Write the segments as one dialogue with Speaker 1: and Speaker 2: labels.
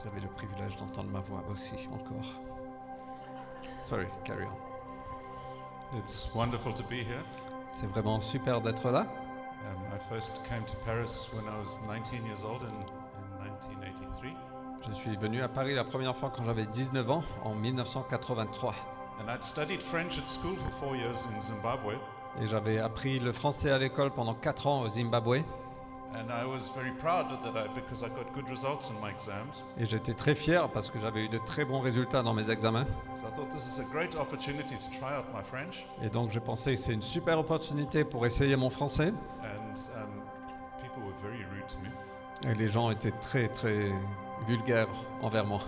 Speaker 1: Vous avez le privilège d'entendre ma voix aussi encore. Sorry, carry on.
Speaker 2: It's wonderful to be here.
Speaker 1: C'est vraiment super d'être là.
Speaker 2: Um, I first came to Paris when I was 19 years old in, in 1983,
Speaker 1: Je suis venu à Paris la première fois quand j'avais 19 ans, en 1983.
Speaker 2: and I'd studied French at school for four years in Zimbabwe,
Speaker 1: Et j'avais appris le français à l'école pendant 4 ans au Zimbabwe. Et j'étais très fier parce que j'avais eu de très bons résultats dans mes examens.
Speaker 2: So I thought this is a great opportunity to try out my French,
Speaker 1: Et donc j'ai pensé que c'est une super opportunité pour essayer mon français.
Speaker 2: and um, people were very rude to me.
Speaker 1: Et les gens étaient très très vulgaires envers moi.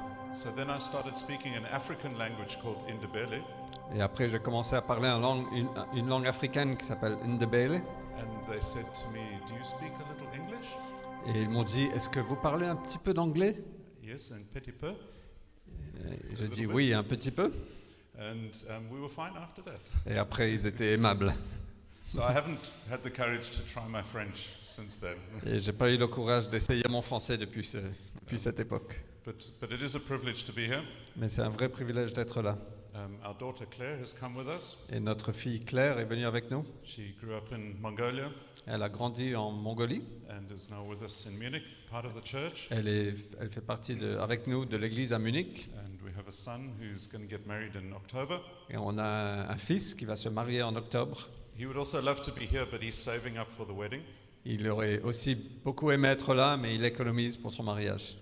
Speaker 1: Et après j'ai commencé à parler une langue, une, une langue africaine qui s'appelle Ndebele.
Speaker 2: and they said to me, "Do you speak a little English?"
Speaker 1: Et ils m'ont dit, est-ce que vous parlez un petit peu d'anglais?
Speaker 2: Yes, and petit peu.
Speaker 1: Et J'ai dit oui, un petit peu.
Speaker 2: And um, we were fine after that.
Speaker 1: Et après ils étaient aimables.
Speaker 2: So I haven't had the courage to try my French since then.
Speaker 1: Et j'ai pas eu le courage d'essayer mon français depuis, ce- depuis cette époque.
Speaker 2: But, but it is a privilege to be here.
Speaker 1: Mais c'est un vrai privilège d'être là.
Speaker 2: Um, our daughter Claire has come with us.
Speaker 1: Et notre fille Claire est venue avec nous.
Speaker 2: She grew up in Mongolia
Speaker 1: Elle a grandi en Mongolie.
Speaker 2: and is now with us in Munich, part of the church.
Speaker 1: Elle, est, elle fait partie de, avec nous de l'église à Munich.
Speaker 2: And we have a son who's going to get married in October.
Speaker 1: Et on a un, fils qui va se marier en octobre.
Speaker 2: He would also love to be here, but he's saving up for the wedding.
Speaker 1: Il aurait aussi beaucoup aimé être là, mais il économise pour son mariage.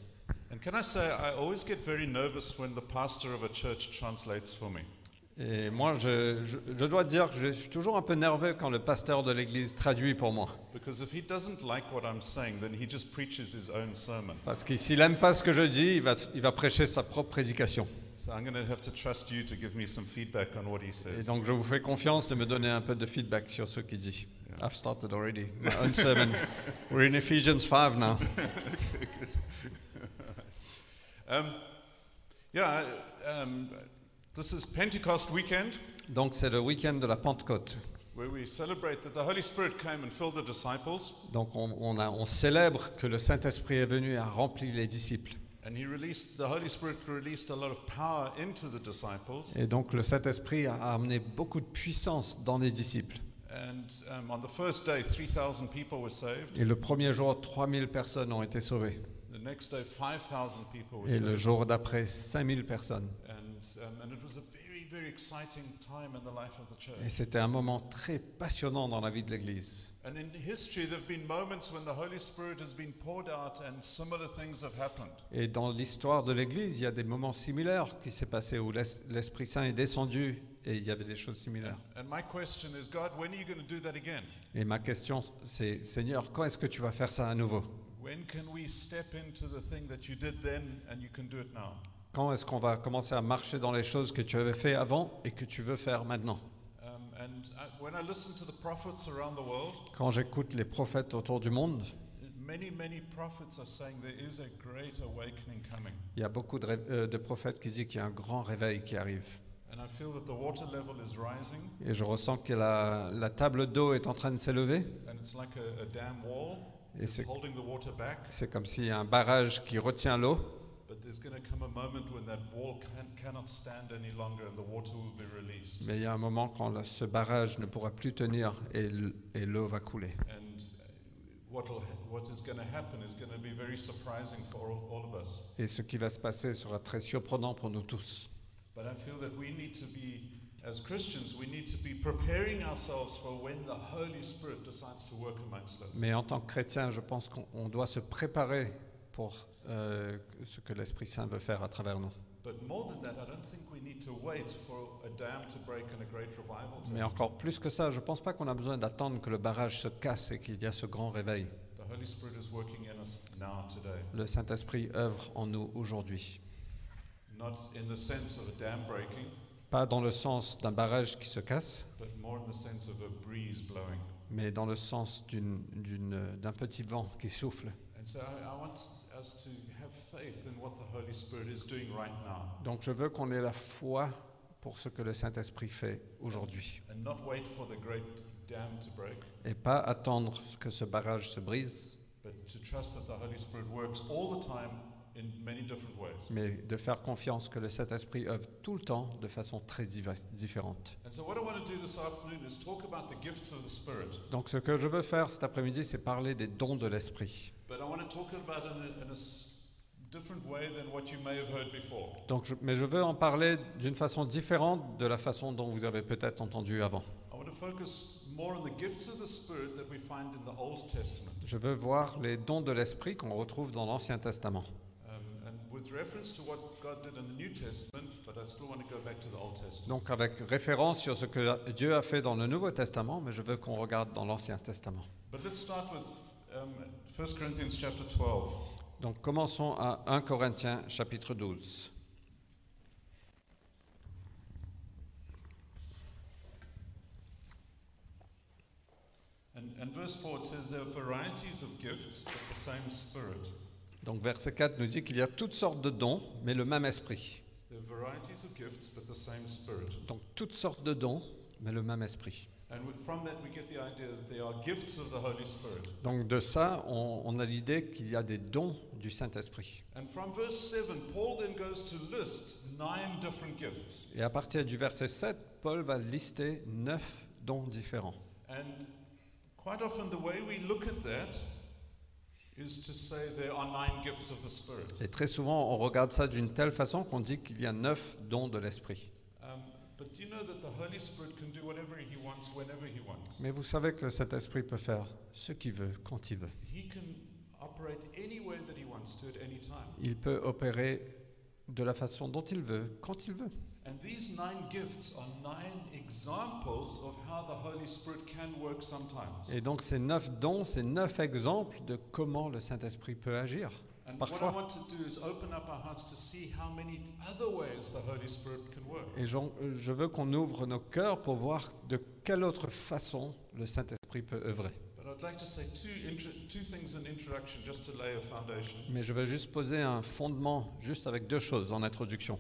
Speaker 2: And can I say, I always get very nervous when the pastor of a church translates for me.
Speaker 1: Et moi, je, je- je dois dire que je suis toujours un peu nerveux quand le pasteur de l'église traduit pour moi.
Speaker 2: Because if he doesn't like what I'm saying, then he just preaches his own sermon.
Speaker 1: Parce que s'il n'aime pas ce que je dis, il va, il va prêcher sa propre prédication.
Speaker 2: So I'm going to have to trust you to give me some feedback on what he
Speaker 1: Et
Speaker 2: says.
Speaker 1: donc, je vous fais confiance de me donner un peu de feedback sur ce qu'il dit. I've started already my own sermon. We're in Ephesians 5 now.
Speaker 2: Um, yeah, um, this is Pentecost weekend,
Speaker 1: Donc, c'est le week-end de la Pentecôte.
Speaker 2: where we celebrate that the Holy Spirit came and filled the disciples,
Speaker 1: Donc, on, on a- on célèbre que le Saint-Esprit est venu et a rempli les disciples.
Speaker 2: and he released the Holy Spirit released a lot of power into the disciples.
Speaker 1: Et donc, le Saint-Esprit a amené beaucoup de puissance dans les disciples.
Speaker 2: And um, on the first day, 3,000 people were saved.
Speaker 1: Et le premier jour, 3000 personnes ont été sauvées.
Speaker 2: The next day, 5,000 people were
Speaker 1: Et le jour d'après, 5000 personnes.
Speaker 2: And, um, and it was a very, very exciting time in the life of the
Speaker 1: Et
Speaker 2: church.
Speaker 1: c'était un moment très passionnant dans la vie de l'Église.
Speaker 2: And in history, there have been moments when the Holy Spirit has been poured out and similar things have happened.
Speaker 1: Et dans l'histoire de l'Église, il y a des moments similaires qui s'est passé où l'Es- l'Esprit Saint est descendu et il y avait des choses similaires.
Speaker 2: And my question is, God, when are you going to do that again?
Speaker 1: Et ma question, c'est Seigneur, quand est-ce que tu vas faire ça à nouveau?
Speaker 2: When can we step into the thing that you did then and you can do it now?
Speaker 1: Quand est-ce qu'on va commencer à marcher dans les choses que tu avais fait avant et que tu veux faire maintenant?
Speaker 2: Um, and I, when I listen to the prophets around the world,
Speaker 1: Quand j'écoute les prophètes autour du monde,
Speaker 2: many, many prophets are saying there is a great awakening coming.
Speaker 1: il y a beaucoup de, ré- euh, de prophètes qui disent qu'il y a un grand réveil qui arrive.
Speaker 2: And I feel that the water level is rising,
Speaker 1: Et je ressens que la, la table d'eau est en train de s'élever.
Speaker 2: and it's like a, a dam wall.
Speaker 1: Et c'est comme s'il y a un barrage qui retient l'eau.
Speaker 2: but there's going to come a moment when that wall can, cannot stand any longer and the water will be released.
Speaker 1: Mais il y a un moment quand ce barrage ne pourra plus tenir et et l'eau va couler.
Speaker 2: Uh.
Speaker 1: Et ce qui va se passer sera très surprenant pour nous tous.
Speaker 2: But I feel that we need to be, as Christians, we need to be preparing ourselves for when the Holy Spirit decides to work amongst us.
Speaker 1: Mais en tant que chrétien, je pense qu'on on doit se préparer pour euh, ce que l'Esprit Saint veut faire à travers nous.
Speaker 2: But more than that, I don't think we need to wait for a dam to break and a great revival to
Speaker 1: Mais encore plus que ça, je ne pense pas qu'on a besoin d'attendre que le barrage se casse et qu'il y a ce grand réveil.
Speaker 2: The Holy Spirit is working in us now, today.
Speaker 1: Le Saint-Esprit œuvre en nous aujourd'hui. Pas dans le sens d'un barrage qui se casse,
Speaker 2: but more in the sense of a breeze blowing.
Speaker 1: mais dans le sens d'un petit vent qui souffle.
Speaker 2: And so I, I want us to have faith in what the Holy Spirit is doing right now
Speaker 1: Donc je veux qu'on ait la foi pour ce que le Saint-Esprit fait aujourd'hui.
Speaker 2: and not wait for the great dam to break,
Speaker 1: Et pas attendre que ce barrage se brise, mais de faire confiance que le Saint-Esprit œuvre tout le temps de façon très différente.
Speaker 2: And so, what I want to do this afternoon is talk about the gifts of the Spirit.
Speaker 1: Donc ce que je veux faire cet après-midi, c'est parler des dons de l'Esprit.
Speaker 2: But I want to talk about it in a, in a s- different way than what you may have heard before.
Speaker 1: Donc, je- mais je veux en parler d'une façon différente de la façon dont vous avez peut-être entendu avant. Je veux voir les dons de l'Esprit qu'on retrouve dans l'Ancien Testament. Donc avec référence sur ce que Dieu a fait dans le Nouveau Testament, mais je veux qu'on regarde dans l'Ancien Testament.
Speaker 2: But let's start with um, 1 Corinthians chapter 12.
Speaker 1: Donc commençons à 1 Corinthiens chapitre 12.
Speaker 2: And, and verse 4 it says, There are varieties of gifts, but the same Spirit.
Speaker 1: Donc verset 4 nous dit qu'il y a toutes sortes de dons, mais le même esprit.
Speaker 2: There are varieties of gifts, but the same Spirit.
Speaker 1: Donc toutes sortes de dons, mais le même esprit. Donc de ça, on, on a l'idée qu'il y a des dons du Saint-Esprit.
Speaker 2: And from verse 7, Paul then goes to list nine different gifts.
Speaker 1: Et à partir du verset 7, Paul va lister neuf dons différents. Et très souvent, on regarde ça d'une telle façon qu'on dit qu'il y a neuf dons de l'Esprit.
Speaker 2: But do you know that the Holy Spirit can do whatever He wants, whenever He wants?
Speaker 1: Mais vous savez que le Saint-Esprit peut faire ce qu'il veut, quand il veut.
Speaker 2: He can operate any way that He wants to at any time.
Speaker 1: Il peut opérer de la façon dont il veut, quand il veut.
Speaker 2: And these nine gifts are nine examples of how the Holy Spirit can work sometimes.
Speaker 1: Et donc ces neuf dons, c'est neuf exemples de comment le Saint-Esprit peut agir.
Speaker 2: And what
Speaker 1: Parfois.
Speaker 2: I want to do is open up our hearts to see how many other ways the Holy Spirit can work.
Speaker 1: Et j'en- je veux qu'on ouvre nos cœurs pour voir de quelle autre façon le Saint-Esprit peut œuvrer.
Speaker 2: But I'd like to say two, intro- two things in introduction just to lay a foundation.
Speaker 1: Mais je veux juste poser un fondement, juste avec deux choses en introduction.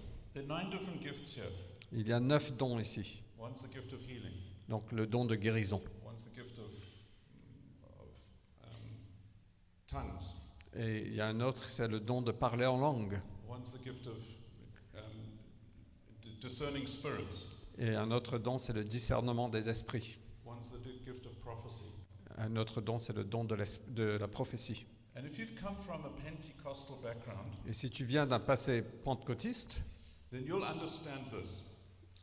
Speaker 1: Il y a neuf dons ici. Donc le don de guérison.
Speaker 2: um,
Speaker 1: Et il y a un autre, c'est le don de parler en langue.
Speaker 2: um,
Speaker 1: Et un autre don, c'est le discernement des esprits. Un autre don, c'est le don de, de la prophétie. Et si tu viens d'un passé pentecôtiste,
Speaker 2: then you'll understand this.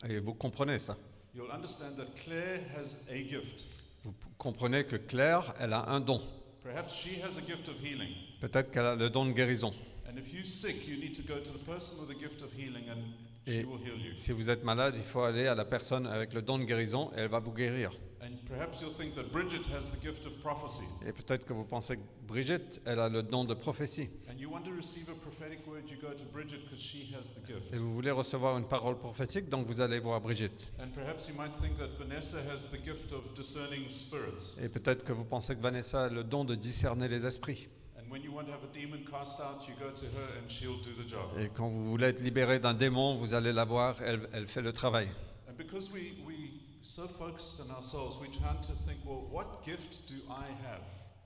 Speaker 1: et vous comprenez ça,
Speaker 2: You'll understand that Claire has a gift.
Speaker 1: vous comprenez que Claire, elle a un don.
Speaker 2: Perhaps she has a gift of healing.
Speaker 1: Peut-être qu'elle a le don de guérison.
Speaker 2: And if you're sick, you need to go to the person with the gift of healing and she
Speaker 1: Et-
Speaker 2: will heal you.
Speaker 1: Si vous êtes malade, il faut aller à la personne avec le don de guérison et elle va vous guérir.
Speaker 2: And perhaps you'll think that Bridget has the gift of prophecy.
Speaker 1: Et peut-être que vous pensez que Brigitte, elle a le don de prophétie.
Speaker 2: And you want to receive a prophetic word, you go to Bridget because she has the gift.
Speaker 1: Et vous voulez recevoir une parole prophétique, donc vous allez voir Brigitte.
Speaker 2: And perhaps you might think that Vanessa has the gift of discerning spirits.
Speaker 1: Et peut-être que vous pensez que Vanessa a le don de discerner les esprits.
Speaker 2: And when you want to have a demon cast out, you go to her and she'll do the job.
Speaker 1: Et quand vous voulez être libéré d'un démon, vous allez la voir, elle, elle fait le travail.
Speaker 2: And because we, we so focused on ourselves, we tend to think, well, what gift do I have?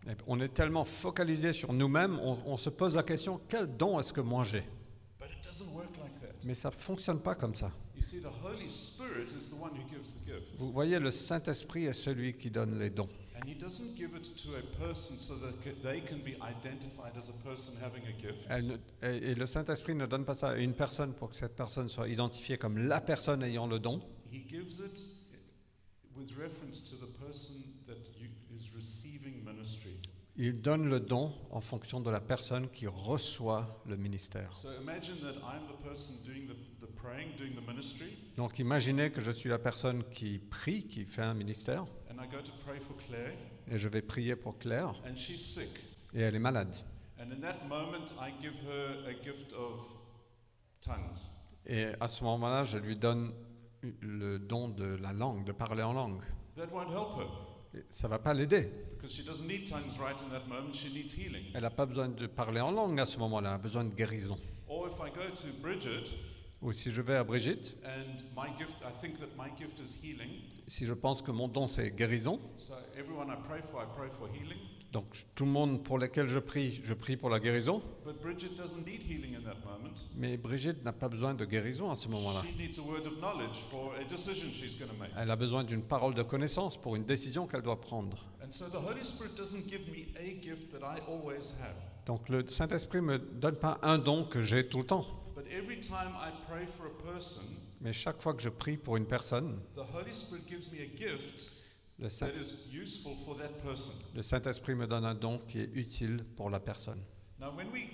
Speaker 1: Et on est tellement focalisé sur nous-mêmes, on, on se pose la question, quel don est-ce que moi j'ai?
Speaker 2: But it doesn't work like that.
Speaker 1: Mais ça ne fonctionne pas comme ça. Vous voyez, le Saint-Esprit est celui qui donne les dons. Et le Saint-Esprit ne donne pas ça à une personne pour que cette personne soit identifiée comme la personne ayant le don.
Speaker 2: He gives it with reference to the person that you, is receiving ministry.
Speaker 1: Il donne le don en fonction de la personne qui reçoit le ministère.
Speaker 2: So imagine that I'm the person doing the, the praying, doing the ministry,
Speaker 1: Donc imaginez que je suis la personne qui prie, qui fait un ministère,
Speaker 2: and I go to pray for Claire,
Speaker 1: et je vais prier pour Claire,
Speaker 2: and she's sick.
Speaker 1: et elle est malade.
Speaker 2: And in that moment, I give her a gift of tongues.
Speaker 1: Et à ce moment-là, je lui donne le don de la langue, de parler en langue.
Speaker 2: That won't help her
Speaker 1: Et ça va pas l'aider.
Speaker 2: because she doesn't need tongues right in that moment. She needs healing.
Speaker 1: Elle n'a pas besoin de parler en langue à ce moment-là, elle a besoin de guérison.
Speaker 2: Or if I go to Bridget
Speaker 1: Ou si je vais à Brigitte,
Speaker 2: and my gift, I think that my gift is healing.
Speaker 1: si je pense que mon don c'est guérison,
Speaker 2: So everyone I pray for, I pray for healing.
Speaker 1: Donc tout le monde pour lequel je prie, je prie pour la guérison, mais Brigitte n'a pas besoin de guérison à ce moment-là. Elle a besoin d'une parole de connaissance pour une décision qu'elle doit prendre. Donc le Saint-Esprit me donne pas un don que j'ai tout le temps, mais chaque fois que je prie pour une personne, le Saint-Esprit me donne un don qui est utile pour la personne.
Speaker 2: Now, when we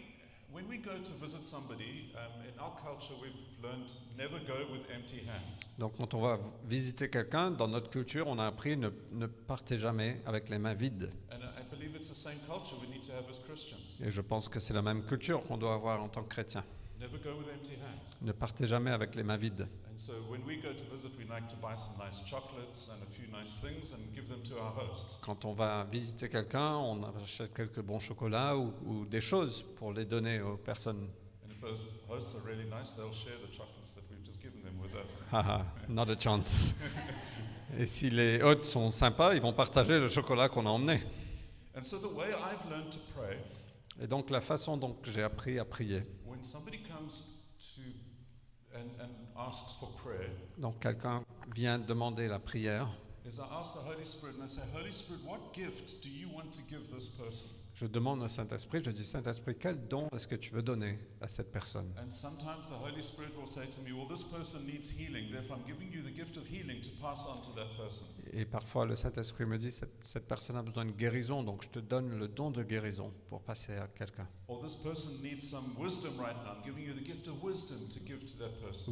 Speaker 2: when we go to visit somebody, um, in our culture, we've learned never go with empty hands.
Speaker 1: Donc quand on va visiter quelqu'un, dans notre culture, on a appris ne, ne partez jamais avec les mains vides.
Speaker 2: And I I believe it's the same culture we need to have as Christians.
Speaker 1: Et je pense que c'est la même culture qu'on doit avoir en tant que chrétien.
Speaker 2: Never go with empty hands.
Speaker 1: Ne partez jamais avec les mains vides.
Speaker 2: And so when we go to visit, we like to buy some nice chocolates and a few nice things and give them to our hosts.
Speaker 1: Quand on va visiter quelqu'un, on achète quelques bons chocolats ou, ou des choses pour les donner aux personnes.
Speaker 2: And if those hosts are really nice, they'll share the chocolates that we've just given them with us.
Speaker 1: Haha, not a chance. Et si les hôtes sont sympas, ils vont partager le chocolat qu'on a emmené.
Speaker 2: And so the way I've learned to pray,
Speaker 1: Et donc la façon dont j'ai appris à prier,
Speaker 2: when somebody comes to and, asks for prayer,
Speaker 1: donc quelqu'un vient demander la prière,
Speaker 2: is I ask the Holy Spirit and I say, Holy Spirit, what gift do you want to give this person?
Speaker 1: Je demande au Saint-Esprit, je dis Saint-Esprit, quel don est-ce que tu veux donner à cette personne? Et parfois le Saint-Esprit me dit, cette, cette personne a besoin de guérison, donc je te donne le don de guérison pour passer à quelqu'un. Ou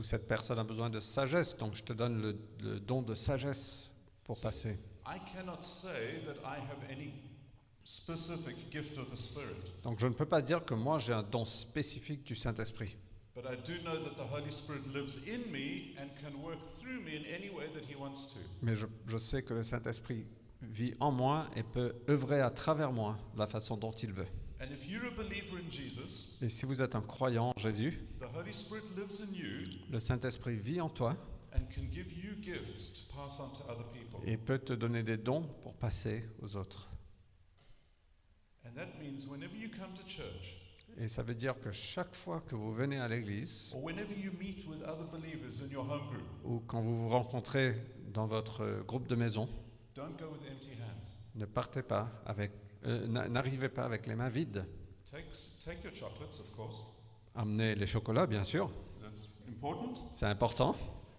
Speaker 1: cette personne a besoin de sagesse, donc je te donne le, le don de sagesse pour passer.
Speaker 2: I cannot say that I have any specific gift of the Spirit,
Speaker 1: Donc je ne peux pas dire que moi j'ai un don spécifique du Saint-Esprit.
Speaker 2: but I do know that the Holy Spirit lives in me and can work through me in any way that He wants to.
Speaker 1: Mais je, je sais que le Saint-Esprit vit en moi et peut œuvrer à travers moi de la façon dont il veut.
Speaker 2: And if you're a believer in Jesus,
Speaker 1: Et si vous êtes un croyant en Jésus,
Speaker 2: the Holy Spirit lives in you
Speaker 1: le Saint-Esprit vit en toi
Speaker 2: and can give you gifts to pass on to other people.
Speaker 1: et peut te donner des dons pour passer aux autres.
Speaker 2: And that means whenever you come to church,
Speaker 1: Et ça veut dire que chaque fois que vous venez à l'église ou quand vous vous rencontrez dans votre groupe de maison,
Speaker 2: don't go with empty hands.
Speaker 1: ne partez pas avec, euh, n'a- n'arrivez pas avec les mains vides.
Speaker 2: Take, take your chocolates, of course.
Speaker 1: Amenez les chocolats, bien sûr,
Speaker 2: That's important.
Speaker 1: c'est important.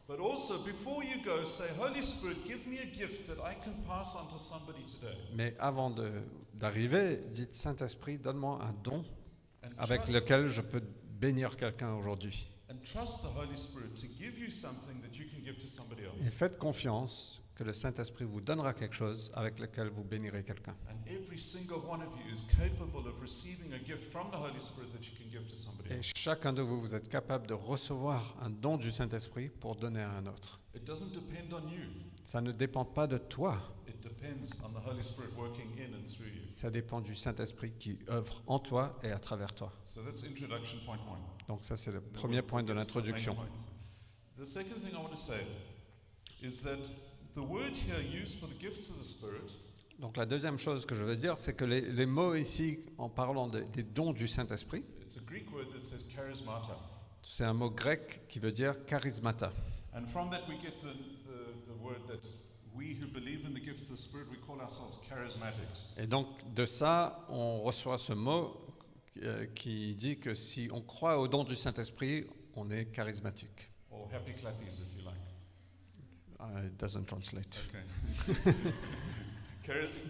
Speaker 2: But also, before you go, say, Holy Spirit, give me a gift that I can pass on to somebody today.
Speaker 1: Mais avant de- d'arriver, dites Saint-Esprit, donne-moi un don avec lequel je peux bénir quelqu'un aujourd'hui.
Speaker 2: and trust the Holy Spirit to give you something that you can give to somebody
Speaker 1: Et
Speaker 2: else.
Speaker 1: faites confiance que le Saint-Esprit vous donnera quelque chose avec lequel vous bénirez quelqu'un.
Speaker 2: And every single one of you is capable of receiving a gift from the Holy Spirit that you can give to somebody
Speaker 1: Et chacun de vous, vous êtes capable de recevoir un don du Saint-Esprit pour donner à un autre.
Speaker 2: It doesn't depend on you,
Speaker 1: Ça ne dépend pas de toi,
Speaker 2: it depends on the Holy Spirit working in and through you.
Speaker 1: ça dépend du Saint-Esprit qui œuvre en toi et à travers toi.
Speaker 2: So that's introduction point one.
Speaker 1: Donc ça, c'est le premier point de l'introduction.
Speaker 2: The second thing I want to say is that the word here used for the gifts of the Spirit
Speaker 1: Donc la deuxième chose que je veux dire, c'est que les, les mots ici, en parlant de- des dons du Saint-Esprit,
Speaker 2: It's a Greek word that says charismata.
Speaker 1: c'est un mot grec qui veut dire charismata. Et donc de ça, on reçoit ce mot euh, qui dit que si on croit au don du Saint-Esprit, on est charismatique.
Speaker 2: Or happy clappies, if you.
Speaker 1: Uh, it doesn't translate.
Speaker 2: Okay.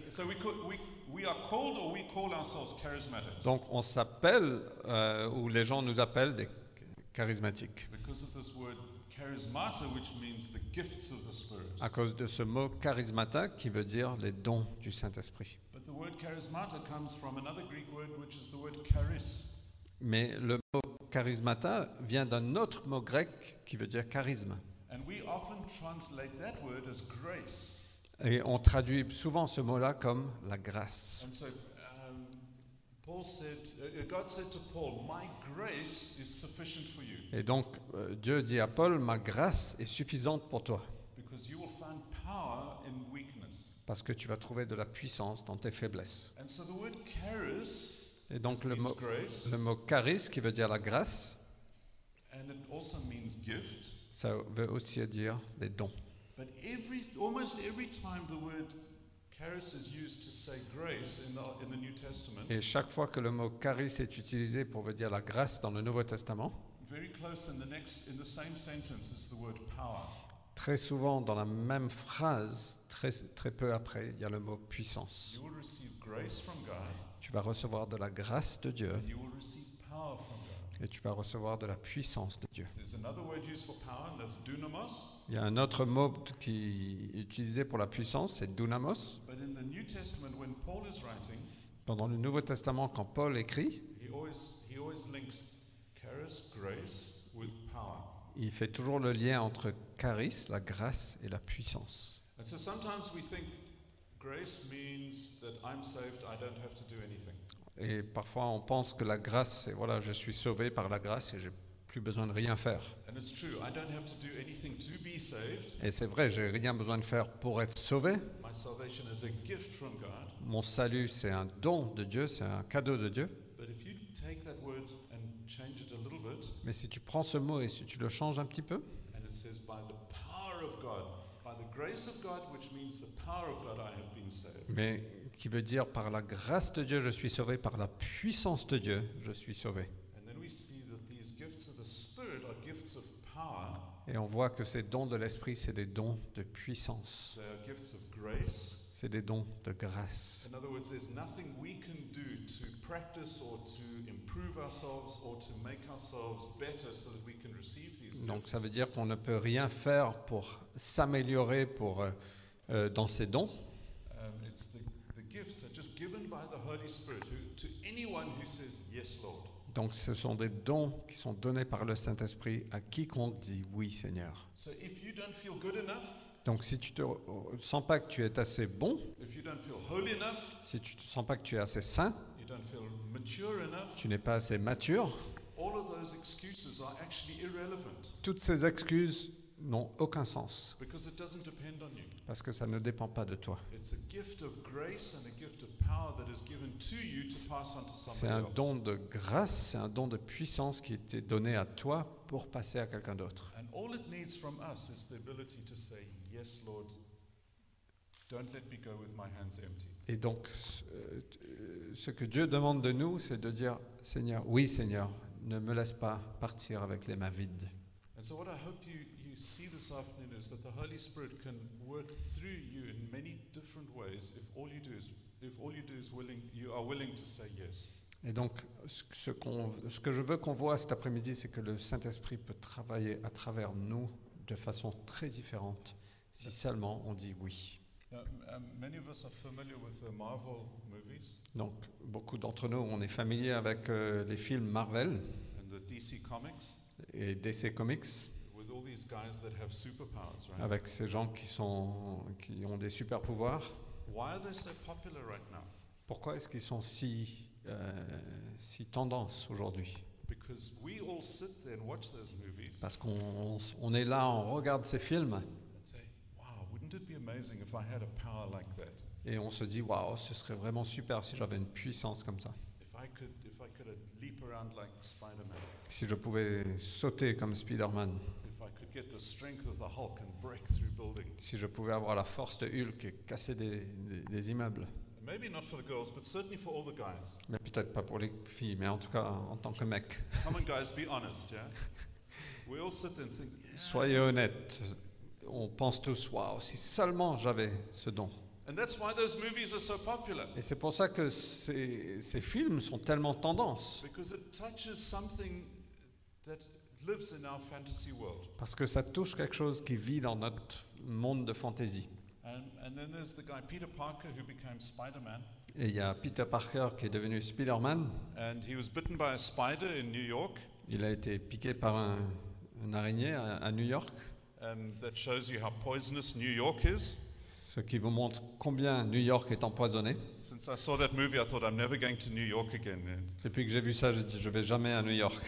Speaker 2: So we, call, we, we are called or we call ourselves charismatics?
Speaker 1: Donc on s'appelle, euh, ou les gens nous appellent des charismatiques,
Speaker 2: because of this word charismata, which means the gifts of the Spirit.
Speaker 1: à cause de ce mot charismata qui veut dire les dons du Saint-Esprit.
Speaker 2: But the word charismata comes from another Greek word, which is the word charis.
Speaker 1: Mais le mot charismata vient d'un autre mot grec qui veut dire charisme.
Speaker 2: And we often translate that word as grace.
Speaker 1: Et on traduit souvent ce mot-là comme la grâce.
Speaker 2: And so Paul said, God said to Paul, My grace is sufficient for you
Speaker 1: Et donc euh, Dieu dit à Paul, ma grâce est suffisante pour toi.
Speaker 2: because you will find power in weakness.
Speaker 1: parce que tu vas trouver de la puissance dans tes faiblesses.
Speaker 2: And so the word charis
Speaker 1: Et donc le mot, le mot charis, qui veut dire la grâce,
Speaker 2: and it also means gift.
Speaker 1: ça veut aussi dire des dons.
Speaker 2: But every, almost every time the word charis is used to say grace in the, in the New Testament,
Speaker 1: Et chaque fois que le mot charis est utilisé pour veut dire la grâce dans le Nouveau Testament,
Speaker 2: very close in the next, in the same sentence is the word power.
Speaker 1: très souvent dans la même phrase, très, très peu après, il y a le mot puissance.
Speaker 2: You will receive grace from God,
Speaker 1: Tu vas recevoir de la grâce de Dieu
Speaker 2: and you will receive power from God.
Speaker 1: Et tu vas recevoir de la puissance de Dieu. Il y a un autre mot qui est utilisé pour la puissance, c'est dunamos. Pendant le Nouveau Testament, quand Paul écrit, il fait toujours le lien entre charis, la grâce, et la puissance.
Speaker 2: And so sometimes we think grace means that I'm saved, I don't have to do anything.
Speaker 1: Et parfois, on pense que la grâce, c'est voilà, je suis sauvé par la grâce et j'ai plus besoin de rien faire. Et c'est vrai, j'ai rien besoin de faire pour être sauvé.
Speaker 2: My salvation is a gift from God.
Speaker 1: Mon salut, c'est un don de Dieu, c'est un cadeau de Dieu. Mais si tu prends ce mot et si tu le changes un petit peu,
Speaker 2: and it says, by the power of God, by the grace of God, which means the power of God, I have been saved.
Speaker 1: mais qui veut dire par la grâce de Dieu, je suis sauvé, par la puissance de Dieu, je suis sauvé.
Speaker 2: And then we see that these gifts of the Spirit are gifts of power,
Speaker 1: Et on voit que ces dons de l'Esprit, c'est des dons de puissance, c'est des dons de grâce. Donc ça veut dire qu'on ne peut rien faire pour s'améliorer pour, euh, euh, dans ces dons. Donc ce sont des dons qui sont donnés par le Saint-Esprit à quiconque dit oui Seigneur.
Speaker 2: So if you don't feel good enough,
Speaker 1: Donc si tu ne sens pas que tu es assez bon,
Speaker 2: if you don't feel holy enough,
Speaker 1: si tu ne sens pas que tu es assez saint,
Speaker 2: you don't feel mature enough,
Speaker 1: tu n'es pas assez mature,
Speaker 2: all of those excuses are actually irrelevant
Speaker 1: toutes ces excuses n'ont aucun sens
Speaker 2: because it doesn't depend on you.
Speaker 1: parce que ça ne dépend pas de toi.
Speaker 2: It's a gift of grace and a gift of power that is given to you to pass on to
Speaker 1: C'est un don de grâce, c'est un don de puissance qui était donné à toi pour passer à quelqu'un d'autre.
Speaker 2: And all it needs from us is the ability to say, Yes, Lord, don't let me go with my hands empty.
Speaker 1: Et donc, euh, ce que Dieu demande de nous, c'est de dire, Seigneur, oui Seigneur, ne me laisse pas partir avec les mains vides.
Speaker 2: And so, what I hope you, you see this afternoon is that the Holy Spirit can work through you in many different ways if all you do is, if all you do is willing, you are willing to say yes.
Speaker 1: Et donc, ce que je veux qu'on voit cet après-midi, c'est que le Saint-Esprit peut travailler à travers nous de façon très différente si seulement on dit oui.
Speaker 2: M- um,
Speaker 1: Donc, beaucoup d'entre nous, on est familier avec euh, les films Marvel
Speaker 2: and the DC comics
Speaker 1: et DC Comics,
Speaker 2: with all these guys that have superpowers, right?
Speaker 1: avec ces gens qui, sont, qui ont des super pouvoirs.
Speaker 2: Why are they so popular right now?
Speaker 1: Pourquoi est-ce qu'ils sont si, euh, si tendance aujourd'hui?
Speaker 2: Because we all sit there and watch those movies
Speaker 1: Parce qu'on on- on est là, on regarde ces films et on se dit waouh, ce serait vraiment super si j'avais une puissance comme ça.
Speaker 2: If I could, if I could leap around like Spider-Man,
Speaker 1: Si je pouvais sauter comme Spider-Man,
Speaker 2: if I could get the strength of the Hulk and break through buildings.
Speaker 1: si je pouvais avoir la force de Hulk et casser des, des- des immeubles.
Speaker 2: Maybe not for the girls, but certainly for all the guys.
Speaker 1: Mais peut-être pas pour les filles, mais en tout cas en tant que mec.
Speaker 2: Come on, guys, be honest, yeah? We all sit there and think, yeah.
Speaker 1: Soyez honnêtes, on pense tous waouh, si seulement j'avais ce don.
Speaker 2: And that's why those movies are so popular.
Speaker 1: Et c'est pour ça que ces, ces films sont tellement tendance,
Speaker 2: Because it touches something that lives in our fantasy world.
Speaker 1: parce que ça touche quelque chose qui vit dans notre monde de fantaisie.
Speaker 2: And, and then there's the guy, Peter Parker, who became Spider Man.
Speaker 1: Et il y a Peter Parker qui est devenu Spider-Man.
Speaker 2: And he was bitten by a spider in New York.
Speaker 1: Il a été piqué par un, un araignée à, à New York,
Speaker 2: that shows you how poisonous New York is.
Speaker 1: ce qui vous montre combien New York est empoisonné.
Speaker 2: Since I saw that movie, I thought I'm never going to New York again.
Speaker 1: Depuis que j'ai vu ça, je dis je vais jamais à New York.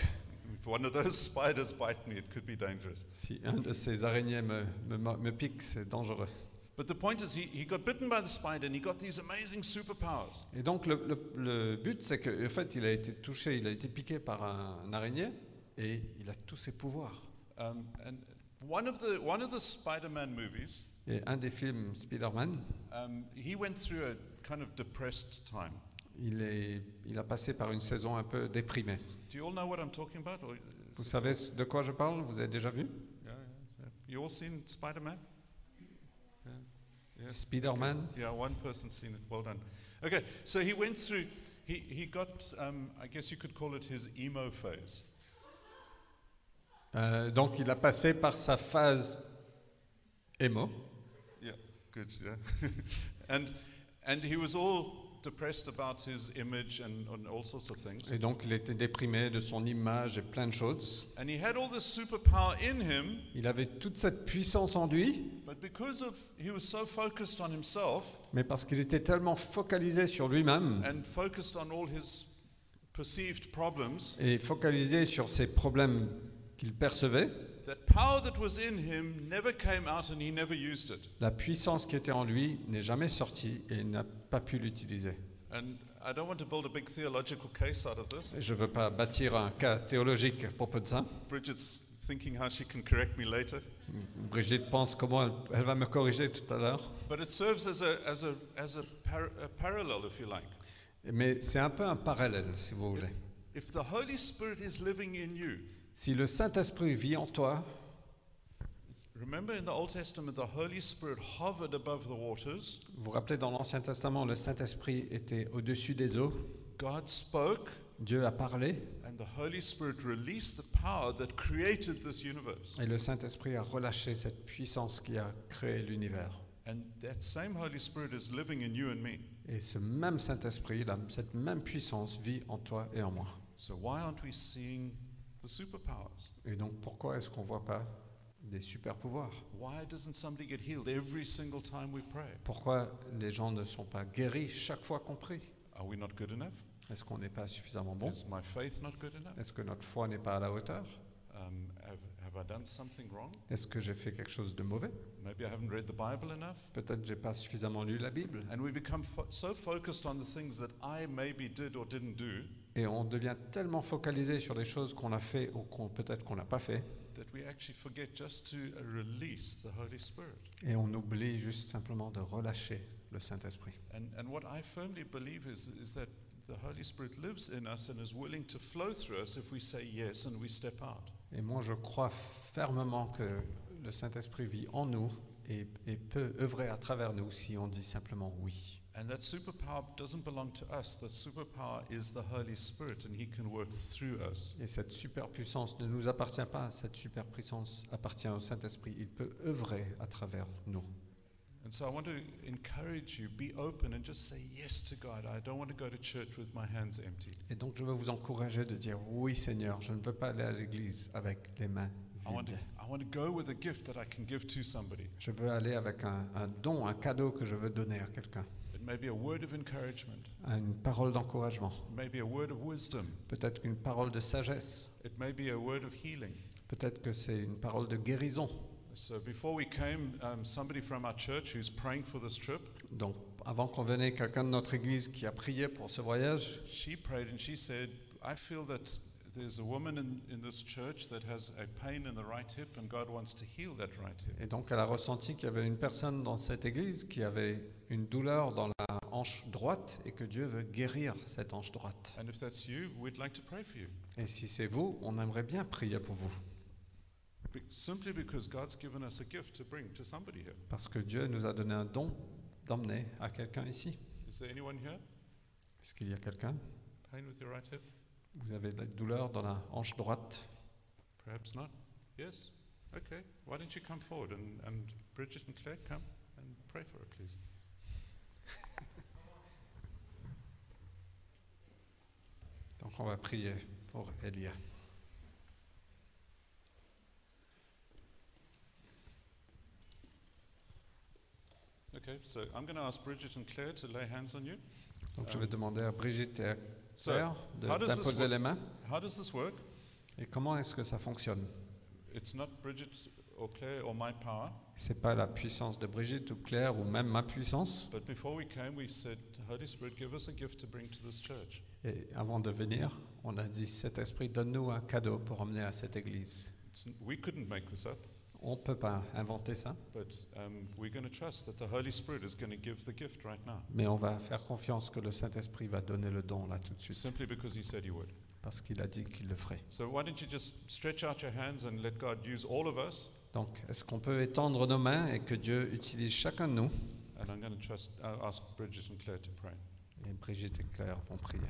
Speaker 2: if one of those spiders bite me, it could be dangerous.
Speaker 1: Si un de ces araignées me, me, me pique, c'est dangereux.
Speaker 2: But the point is, he, he got bitten by the spider and he got these amazing superpowers.
Speaker 1: Et donc le, le- le but, c'est qu'en fait, il a été touché, il a été piqué par un, un araignée et il a tous ses pouvoirs.
Speaker 2: Um, and one of the, one of the Spider Man movies,
Speaker 1: Et un des films Spider-Man,
Speaker 2: um, he went through a kind of depressed time.
Speaker 1: il, est, il a passé par une saison un peu déprimée.
Speaker 2: Do you all know what I'm talking about? Or is
Speaker 1: Vous
Speaker 2: this-
Speaker 1: savez de quoi je parle Vous avez déjà vu
Speaker 2: Yeah, yeah, yeah. You all seen Spider Man? Yeah. Yes.
Speaker 1: Spider-Man
Speaker 2: Yeah, one person's seen it. Well done. Okay, so he went through, he, he got, um, I guess you could call it his emo phase.
Speaker 1: Euh, Donc il a passé par sa phase émo.
Speaker 2: Yeah, good, yeah. and, and he was all depressed about his image and, and all sorts of things.
Speaker 1: Et donc il était déprimé de son image et plein de choses.
Speaker 2: And he had all this superpower in him,
Speaker 1: Il avait toute cette puissance en lui,
Speaker 2: but because of he was so focused on himself
Speaker 1: mais parce qu'il était tellement focalisé sur lui-même
Speaker 2: and focused on all his perceived problems,
Speaker 1: et focalisé sur ses problèmes qu'il percevait,
Speaker 2: that power that was in him never came out and he never used it.
Speaker 1: la puissance qui était en lui n'est jamais sortie et il n'a pas pu l'utiliser.
Speaker 2: And I don't want to build a big theological case out of this.
Speaker 1: Et Je ne veux pas bâtir un cas théologique à propos de ça.
Speaker 2: Bridget's thinking how she can correct me later.
Speaker 1: Brigitte pense comment elle, elle va me corriger tout à l'heure.
Speaker 2: But it serves as a, as a, as a, par- a parallel, if you like.
Speaker 1: Mais c'est un peu un parallèle, si vous voulez.
Speaker 2: If the Holy Spirit is living in you,
Speaker 1: Si le Saint-Esprit vit en toi,
Speaker 2: remember in the Old Testament, the Holy Spirit hovered above the waters.
Speaker 1: vous vous rappelez dans l'Ancien Testament, le Saint-Esprit était au-dessus des eaux.
Speaker 2: God spoke,
Speaker 1: Dieu a parlé
Speaker 2: and the Holy Spirit released the power that created this universe.
Speaker 1: et le Saint-Esprit a relâché cette puissance qui a créé l'univers.
Speaker 2: And that same Holy Spirit is living in you and me.
Speaker 1: Et ce même Saint-Esprit, la- cette même puissance vit en toi et en moi.
Speaker 2: So why aren't we seeing superpowers?
Speaker 1: Et donc pourquoi est-ce qu'on ne voit pas des super pouvoirs
Speaker 2: Why doesn't somebody get healed every single time we pray?
Speaker 1: Pourquoi les gens ne sont pas guéris chaque fois qu'on prie?
Speaker 2: Are we not good enough?
Speaker 1: Est-ce qu'on n'est pas suffisamment bon?
Speaker 2: Is my faith not good enough?
Speaker 1: Est-ce que notre foi n'est pas à la hauteur?
Speaker 2: Um, have, have I done something wrong?
Speaker 1: Est-ce que j'ai fait quelque chose de mauvais?
Speaker 2: Maybe I haven't read the Bible enough?
Speaker 1: Peut-être j'ai pas suffisamment lu la Bible.
Speaker 2: And we become fo- so focused on the things that I maybe did or didn't do
Speaker 1: Et on devient tellement focalisé sur des choses qu'on a fait ou qu'on peut-être qu'on n'a pas fait.
Speaker 2: that we actually forget just to release the Holy Spirit.
Speaker 1: Et on oublie juste simplement de relâcher le Saint-Esprit.
Speaker 2: And, and what I firmly believe is, is that the Holy Spirit lives in us and is willing to flow through us if we say yes and we step out.
Speaker 1: Et moi, je crois fermement que le Saint-Esprit vit en nous et, et peut œuvrer à travers nous si on dit simplement oui.
Speaker 2: And that superpower doesn't belong to us. That superpower is the Holy Spirit, and He can work through us.
Speaker 1: Et cette superpuissance ne nous appartient pas, cette superpuissance appartient au Saint-Esprit. Il peut œuvrer à travers nous.
Speaker 2: And so I want to encourage you be open and just say yes to God. I don't want to go to church with my hands empty.
Speaker 1: Et donc, je veux vous encourager de dire oui, Seigneur, je ne veux pas aller à l'église avec les mains
Speaker 2: I want, to,
Speaker 1: vides.
Speaker 2: I want to go with a gift that I can give to somebody.
Speaker 1: Je veux aller avec un, un don, un cadeau que je veux donner à quelqu'un.
Speaker 2: It may be a word of encouragement,
Speaker 1: Une parole d'encouragement,
Speaker 2: it may be a word of wisdom,
Speaker 1: peut-être qu'une parole de sagesse,
Speaker 2: it may be a word of healing.
Speaker 1: peut-être que c'est une parole de guérison.
Speaker 2: So before we came, um, somebody from our church who's praying for this trip,
Speaker 1: Donc, avant qu'on venait, quelqu'un de notre église qui a prié pour ce voyage,
Speaker 2: she prayed and she said, I feel that there's a woman in, in this church that has a pain in the right hip and God wants to heal that right hip.
Speaker 1: et donc elle a ressenti qu'il y avait une personne dans cette église qui avait une douleur dans la hanche droite et que Dieu veut guérir cette hanche droite.
Speaker 2: And if that's you, we'd like to pray for you.
Speaker 1: Et si c'est vous, on aimerait bien prier pour vous, parce que Dieu nous a donné un don d'emmener à quelqu'un ici.
Speaker 2: Is there anyone here?
Speaker 1: Est-ce qu'il y a quelqu'un?
Speaker 2: Pain with your right hip?
Speaker 1: Vous avez de la douleur dans la hanche droite?
Speaker 2: Perhaps not. Yes? Okay. Why don't you come forward and, and Bridget and Claire come and pray for her, please.
Speaker 1: Donc on va prier pour Elia.
Speaker 2: Okay, so I'm going to ask Bridget and Claire to lay hands on you.
Speaker 1: Donc je vais demander à Brigitte et à
Speaker 2: So,
Speaker 1: Claire de-
Speaker 2: how does this
Speaker 1: d'imposer
Speaker 2: work?
Speaker 1: les mains.
Speaker 2: how does this work?
Speaker 1: Et comment est-ce que ça fonctionne?
Speaker 2: It's not Bridget or Claire or my power.
Speaker 1: C'est pas la puissance de Brigitte ou Claire ou même ma puissance.
Speaker 2: But before we came, we said, Holy Spirit, give us a gift to bring to this church.
Speaker 1: Et avant de venir, on a dit cet esprit, donne-nous un cadeau pour emmener à cette église.
Speaker 2: It's, we couldn't make this up,
Speaker 1: On ne peut pas inventer ça,
Speaker 2: but um,
Speaker 1: mais on va faire confiance que le Saint-Esprit va donner le don là tout de suite,
Speaker 2: simply because He said He would.
Speaker 1: parce qu'il a dit qu'il le ferait. Donc, est-ce qu'on peut étendre nos mains et que Dieu utilise chacun de nous?
Speaker 2: And I'm going to trust, uh, ask Bridget and Claire to pray.
Speaker 1: Et Brigitte et Claire vont prier.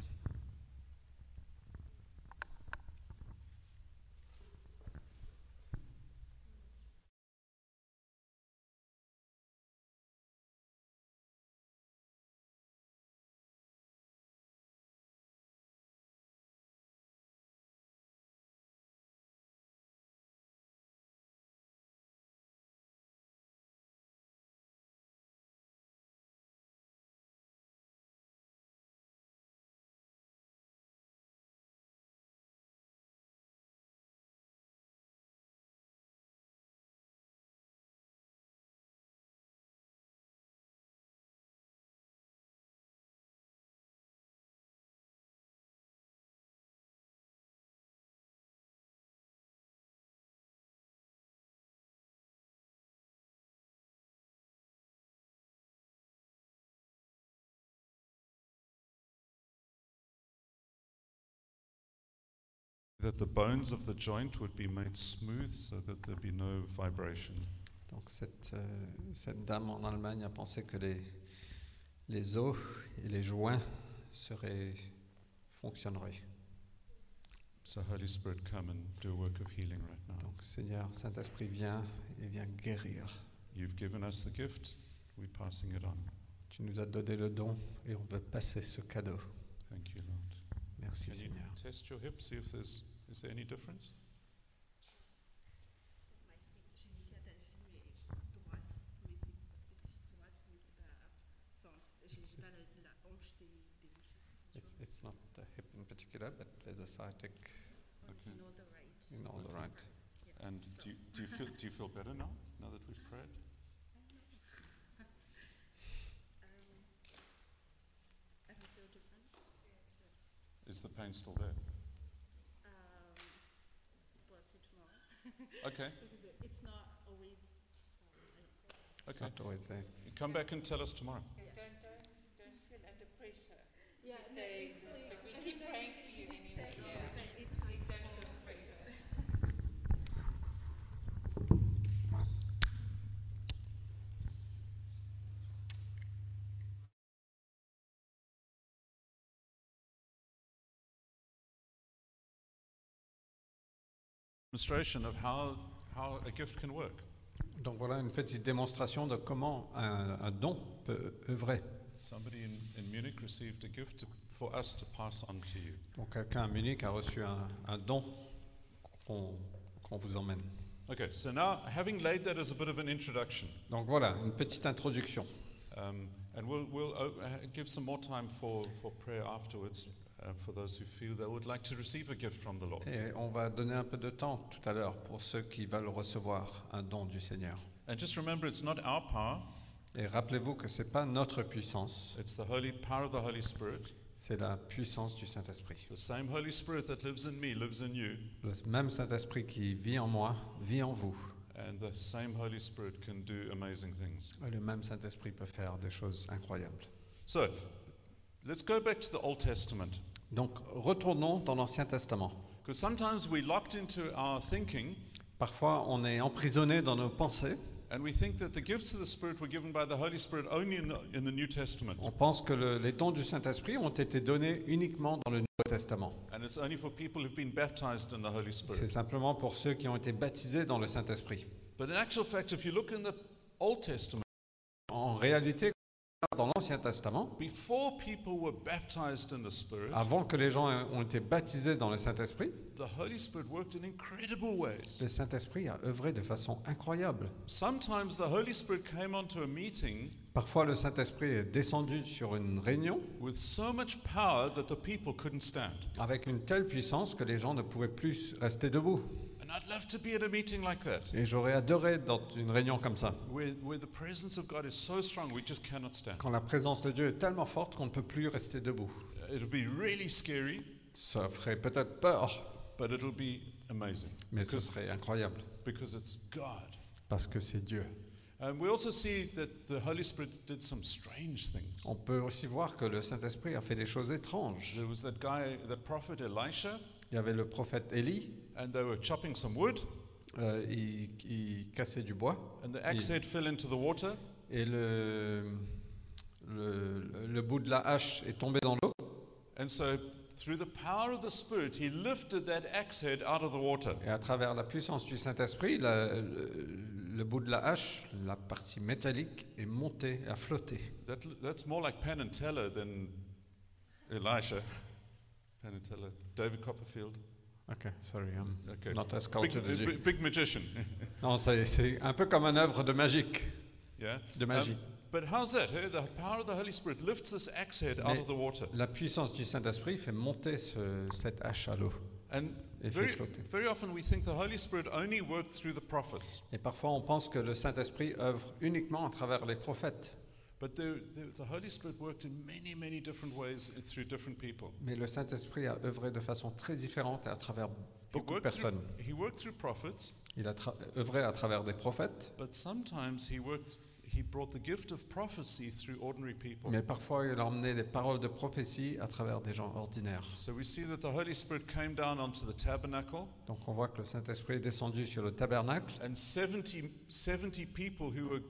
Speaker 2: That the bones of the joint would be made smooth so that there be no vibration.
Speaker 1: Donc, cette, euh, cette dame en Allemagne a pensé que les, les os et les joints seraient, fonctionneraient.
Speaker 2: So, Holy Spirit, come and do a work of healing right now.
Speaker 1: Donc, Seigneur, Saint-Esprit, viens et viens guérir.
Speaker 2: You've given us the gift, we're passing it on.
Speaker 1: Tu nous as donné le don et on veut passer ce cadeau.
Speaker 2: Thank you, Lord.
Speaker 1: Merci,
Speaker 2: Can you
Speaker 1: Seigneur.
Speaker 2: test your hips, see if there's is there any difference?
Speaker 3: J'ai ici attaché mes droite, mais c'est spécifique droite, mais c'est pas. Enfin, c'est- j'ai j'ai pas la, la hanche dé- débouchée.
Speaker 1: It's, it's not the hip in particular, but there's a sciatic
Speaker 2: Okay.
Speaker 3: In all the right.
Speaker 1: in all the right.
Speaker 2: And do you, do you feel do you feel better now? Now that we've prayed?
Speaker 3: Um, I don't feel different.
Speaker 2: Is the pain still there? Okay.
Speaker 3: because it, it's not always.
Speaker 1: Um, it's
Speaker 2: Okay.
Speaker 1: not always there.
Speaker 2: Come back and tell us tomorrow.
Speaker 4: Don't, don't, don't feel under pressure.
Speaker 3: Yeah,
Speaker 4: She
Speaker 3: no,
Speaker 4: says,
Speaker 3: it's
Speaker 4: but we keep praying for you anyway.
Speaker 3: It's
Speaker 4: Yeah.
Speaker 3: like, it's
Speaker 2: Demonstration of how how a gift can work.
Speaker 1: Donc voilà une petite démonstration de comment un, un don peut œuvrer.
Speaker 2: Somebody in, in Munich received a gift for us to pass on to you.
Speaker 1: Donc quelqu'un à Munich a reçu un, un don qu'on vous emmène.
Speaker 2: Okay, so now having laid that as a bit of an introduction,
Speaker 1: Donc voilà, une petite introduction.
Speaker 2: um, and we'll, we'll uh, give some more time for, for prayer afterwards for those who feel they would like to receive a gift from the Lord.
Speaker 1: Et on va donner un peu de temps tout à l'heure pour ceux qui veulent recevoir un don du Seigneur.
Speaker 2: And just remember, it's not our power,
Speaker 1: Et rappelez-vous que ce n'est pas notre puissance,
Speaker 2: it's the holy power of the Holy Spirit.
Speaker 1: c'est la puissance du Saint-Esprit.
Speaker 2: The same Holy Spirit that lives in me lives in you,
Speaker 1: Le même Saint-Esprit qui vit en moi, vit en vous.
Speaker 2: and the same Holy Spirit can do amazing things.
Speaker 1: Et le même Saint-Esprit peut faire des choses incroyables.
Speaker 2: So, let's go back to the Old Testament.
Speaker 1: Donc retournons dans l'Ancien Testament.
Speaker 2: Because sometimes we're locked into our thinking
Speaker 1: Parfois, on est emprisonné dans nos pensées.
Speaker 2: and we think that the gifts of the Spirit were given by the Holy Spirit only in the, in the New Testament.
Speaker 1: On pense que le- les dons du Saint-Esprit ont été donnés uniquement dans le Nouveau Testament.
Speaker 2: And it's only for people who've been baptized in the Holy
Speaker 1: C'est
Speaker 2: Spirit.
Speaker 1: simplement pour ceux qui ont été baptisés dans le Saint-Esprit.
Speaker 2: But in actual fact, if you look in the Old Testament,
Speaker 1: En réalité, dans l'Ancien Testament,
Speaker 2: before people were baptized in the Spirit,
Speaker 1: avant que les gens ont été baptisés dans le Saint-Esprit,
Speaker 2: the Holy Spirit worked in incredible ways.
Speaker 1: le Saint-Esprit a œuvré de façon incroyable.
Speaker 2: Sometimes the Holy Spirit came onto a meeting
Speaker 1: Parfois, le Saint-Esprit est descendu sur une réunion
Speaker 2: with so much power that the people couldn't stand.
Speaker 1: avec une telle puissance que les gens ne pouvaient plus rester debout.
Speaker 2: And And I'd love to be at a meeting like that,
Speaker 1: Et j'aurais adoré dans une réunion comme ça,
Speaker 2: where, where the presence of God is so strong we just cannot stand.
Speaker 1: quand la présence de Dieu est tellement forte qu'on ne peut plus rester debout.
Speaker 2: It'll be really scary,
Speaker 1: Ça ferait peut-être peur,
Speaker 2: but it'll be amazing
Speaker 1: mais ce
Speaker 2: because,
Speaker 1: serait incroyable,
Speaker 2: because it's God.
Speaker 1: parce que c'est Dieu.
Speaker 2: And we also see that the Holy Spirit did some strange things.
Speaker 1: On peut aussi voir que le Saint-Esprit a fait des choses étranges.
Speaker 2: There was that guy, that prophet Elisha,
Speaker 1: Il y avait le prophète Élie,
Speaker 2: and they were chopping some wood,
Speaker 1: euh, il, il cassait du bois,
Speaker 2: and the axe head fell into the water,
Speaker 1: et le, le, le bout de la hache est tombé dans l'eau.
Speaker 2: and so through the power of the Spirit, he lifted that axe head out of the water.
Speaker 1: Et à travers la puissance du Saint-Esprit, le bout de la hache, la partie métallique, est montée, a flotté.
Speaker 2: That, that's more like Penn and Teller than Elisha. Penn and Teller, David Copperfield.
Speaker 1: Ok, sorry, I'm
Speaker 2: Okay.
Speaker 1: not as
Speaker 2: Big,
Speaker 1: cultured as you.
Speaker 2: big, big magician.
Speaker 1: Non, c'est un peu comme une œuvre de magique,
Speaker 2: yeah?
Speaker 1: de magie.
Speaker 2: Um, but how's that? eh? The power of the Holy Spirit lifts this axe head out
Speaker 1: Mais-
Speaker 2: of the water.
Speaker 1: La puissance du Saint-Esprit fait monter ce- cette hache à l'eau
Speaker 2: And
Speaker 1: et fait
Speaker 2: very,
Speaker 1: flotter.
Speaker 2: very often we think the Holy Spirit only worked through the prophets.
Speaker 1: Et parfois, on pense que le Saint-Esprit œuvre uniquement à travers les prophètes.
Speaker 2: But the, the, the Holy Spirit worked in many, many different ways through different people.
Speaker 1: Mais le Saint-Esprit a œuvré de façon très différente à travers beaucoup de
Speaker 2: worked, through,
Speaker 1: personnes.
Speaker 2: he worked through prophets,
Speaker 1: Il a œuvré à travers des prophètes,
Speaker 2: but sometimes he worked. He brought the gift of prophecy through ordinary people.
Speaker 1: mais parfois il a emmené des paroles de prophétie à travers des gens ordinaires.
Speaker 2: So we see that the Holy Spirit came down onto the tabernacle,
Speaker 1: Donc on voit que le Saint-Esprit est descendu sur le tabernacle
Speaker 2: and 70, 70 people who were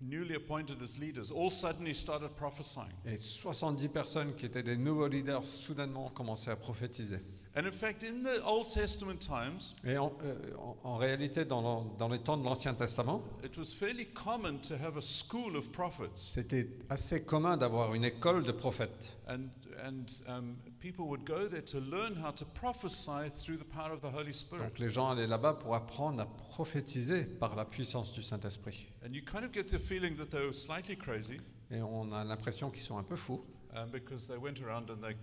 Speaker 2: newly appointed as leaders all suddenly started prophesying.
Speaker 1: et 70 personnes qui étaient des nouveaux leaders soudainement ont commencé à prophétiser.
Speaker 2: And in fact, in the Old Testament times,
Speaker 1: Et en, euh, en- en réalité, dans, les temps de l'Ancien Testament,
Speaker 2: it was fairly common to have a school of prophets.
Speaker 1: c'était assez commun d'avoir une école de prophètes.
Speaker 2: And, and people would go there to learn how to prophesy through the power of the Holy Spirit.
Speaker 1: Donc les gens allaient là-bas pour apprendre à prophétiser par la puissance du Saint-Esprit.
Speaker 2: And you kind of get the feeling that they were slightly crazy
Speaker 1: Et on a l'impression qu'ils sont un peu fous
Speaker 2: um, because they went around and they,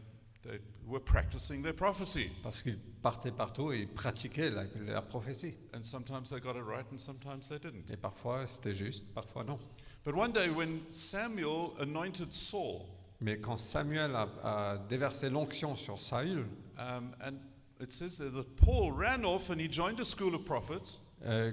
Speaker 2: they were practicing their prophecy.
Speaker 1: parce qu'ils partaient partout et pratiquaient la, la prophétie.
Speaker 2: And sometimes they got it right and sometimes they didn't.
Speaker 1: Et parfois c'était juste, parfois non.
Speaker 2: But one day when Samuel anointed Saul,
Speaker 1: Mais quand Samuel a, a déversé l'onction sur Saül,
Speaker 2: um, and it says there that Paul ran off and he joined a school of prophets.
Speaker 1: euh,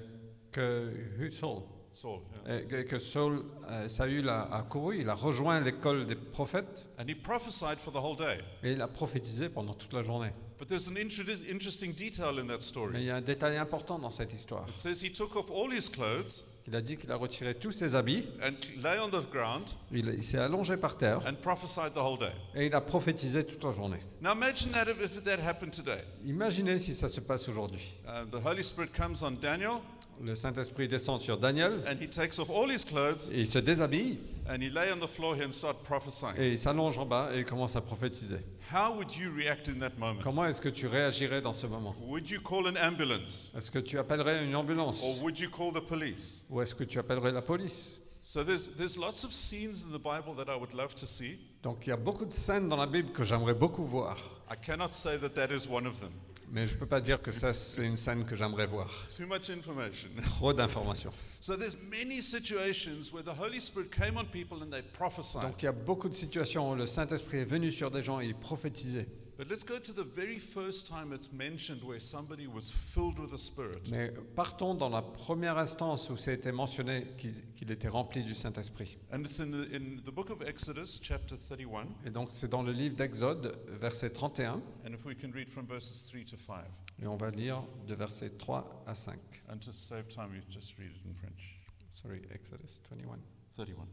Speaker 1: que Saul,
Speaker 2: Saul, yeah.
Speaker 1: euh, que- que Saul, euh, Saül a, a couru, il a rejoint l'école des prophètes
Speaker 2: And he prophesied for the whole day.
Speaker 1: et il a prophétisé pendant toute la journée.
Speaker 2: But there's an inter- interesting detail in that
Speaker 1: Mais
Speaker 2: story.
Speaker 1: il y a un détail important dans cette histoire.
Speaker 2: It says he took off all his clothes
Speaker 1: Il a dit qu'il a retiré tous ses habits,
Speaker 2: and lay on the ground
Speaker 1: il, il s'est allongé par terre
Speaker 2: and prophesied the whole day.
Speaker 1: et il a prophétisé toute la journée.
Speaker 2: Now imagine that if, if that happened today.
Speaker 1: Imaginez si ça se passe aujourd'hui.
Speaker 2: Uh, the Holy Spirit comes on Daniel
Speaker 1: Le Saint-Esprit descend sur Daniel
Speaker 2: and he takes off all his clothes
Speaker 1: et il se déshabille
Speaker 2: and he lay on the floor here and start prophesying.
Speaker 1: et il s'allonge en bas et il commence à prophétiser.
Speaker 2: How would you react in that moment?
Speaker 1: Comment est-ce que tu réagirais dans ce moment?
Speaker 2: Would you call an ambulance?
Speaker 1: Est-ce que tu appellerais une ambulance?
Speaker 2: Or would you call the police?
Speaker 1: ou est-ce que tu appellerais la police?
Speaker 2: So there's, there's lots of scenes in the Bible that I would love to see.
Speaker 1: Donc il y a beaucoup de scènes dans la Bible que j'aimerais beaucoup voir,
Speaker 2: I cannot say that that is one of them.
Speaker 1: Mais je ne peux pas dire que ça c'est une scène que j'aimerais voir.
Speaker 2: Too much information.
Speaker 1: Trop d'informations.
Speaker 2: So there's many situations where the Holy Spirit came on people and they prophesied.
Speaker 1: Donc il y a beaucoup de situations où le Saint-Esprit est venu sur des gens et il prophétisait.
Speaker 2: But let's go to the very first time it's mentioned where somebody was filled with the Spirit.
Speaker 1: Mais partons dans la première instance où ça a été mentionné qu'il qu'il était rempli du Saint-Esprit.
Speaker 2: And it's in the, in the book of Exodus, chapter 31.
Speaker 1: Et donc c'est dans le livre d'Exode, verset 31,
Speaker 2: And if we can read from verses 3 to 5.
Speaker 1: et on va lire de versets 3 à 5.
Speaker 2: And to save time, you just read it in French.
Speaker 1: Sorry, Exodus 21.
Speaker 2: 31.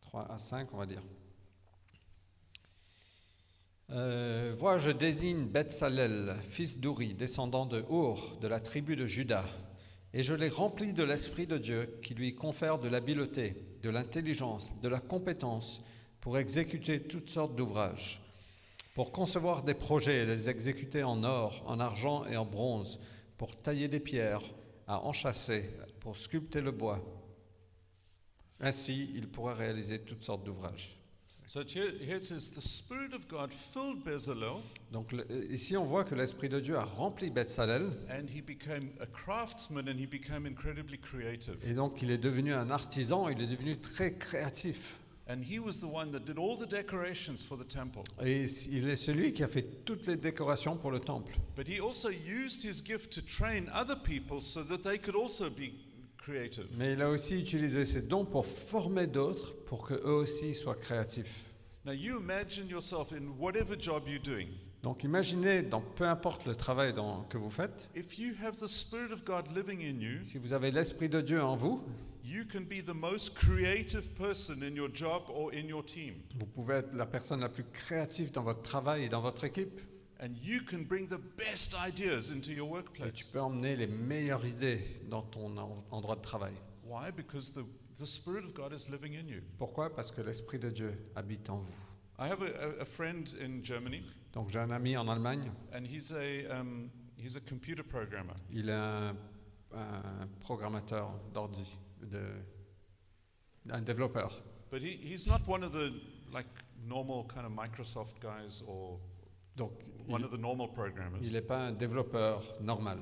Speaker 1: 3 à 5, on va dire. Euh, Vois, je désigne Betsalel, fils d'Uri, descendant de Our, de la tribu de Juda, et je l'ai rempli de l'Esprit de Dieu qui lui confère de l'habileté, de l'intelligence, de la compétence pour exécuter toutes sortes d'ouvrages, pour concevoir des projets et les exécuter en or, en argent et en bronze, pour tailler des pierres, à enchâsser, pour sculpter le bois. Ainsi, il pourra réaliser toutes sortes d'ouvrages.
Speaker 2: So here, here it says, the Spirit of God filled Bezalel,
Speaker 1: Donc le- ici, on voit que l'Esprit de Dieu a rempli Bethsalel,
Speaker 2: and he became a craftsman and he became incredibly creative.
Speaker 1: et donc il est devenu un artisan, il est devenu très créatif.
Speaker 2: And he was the one that did all the decorations for the temple.
Speaker 1: Et il est celui qui a fait toutes les décorations pour le temple.
Speaker 2: But he also used his gift to train other people so that they could also be creative.
Speaker 1: Mais il a aussi utilisé ses dons pour former d'autres, pour qu'eux aussi soient créatifs.
Speaker 2: Now you imagine yourself in whatever job you're doing.
Speaker 1: Donc imaginez, dans peu importe le travail dans- que vous faites,
Speaker 2: If you have the Spirit of God living in you,
Speaker 1: si vous avez l'Esprit de Dieu en vous,
Speaker 2: you can be the most creative person in your job or in your team.
Speaker 1: vous pouvez être la personne la plus créative dans votre travail et dans votre équipe.
Speaker 2: And you can bring the best ideas into your
Speaker 1: Et tu
Speaker 2: workplace.
Speaker 1: peux emmener les meilleures idées dans ton en- endroit de travail.
Speaker 2: Why? Because the, the Spirit of God is living in you.
Speaker 1: Pourquoi? Parce que l'Esprit de Dieu habite en vous.
Speaker 2: I have a, a, a friend in Germany,
Speaker 1: Donc j'ai un ami en Allemagne,
Speaker 2: and he's a, um, he's a computer programmer.
Speaker 1: il est un, un programmateur d'ordi, de, un développeur.
Speaker 2: But he, he's not one of the like normal kind of Microsoft guys or
Speaker 1: Donc
Speaker 2: one
Speaker 1: il-
Speaker 2: of the normal programmers.
Speaker 1: il n'est pas un développeur normal.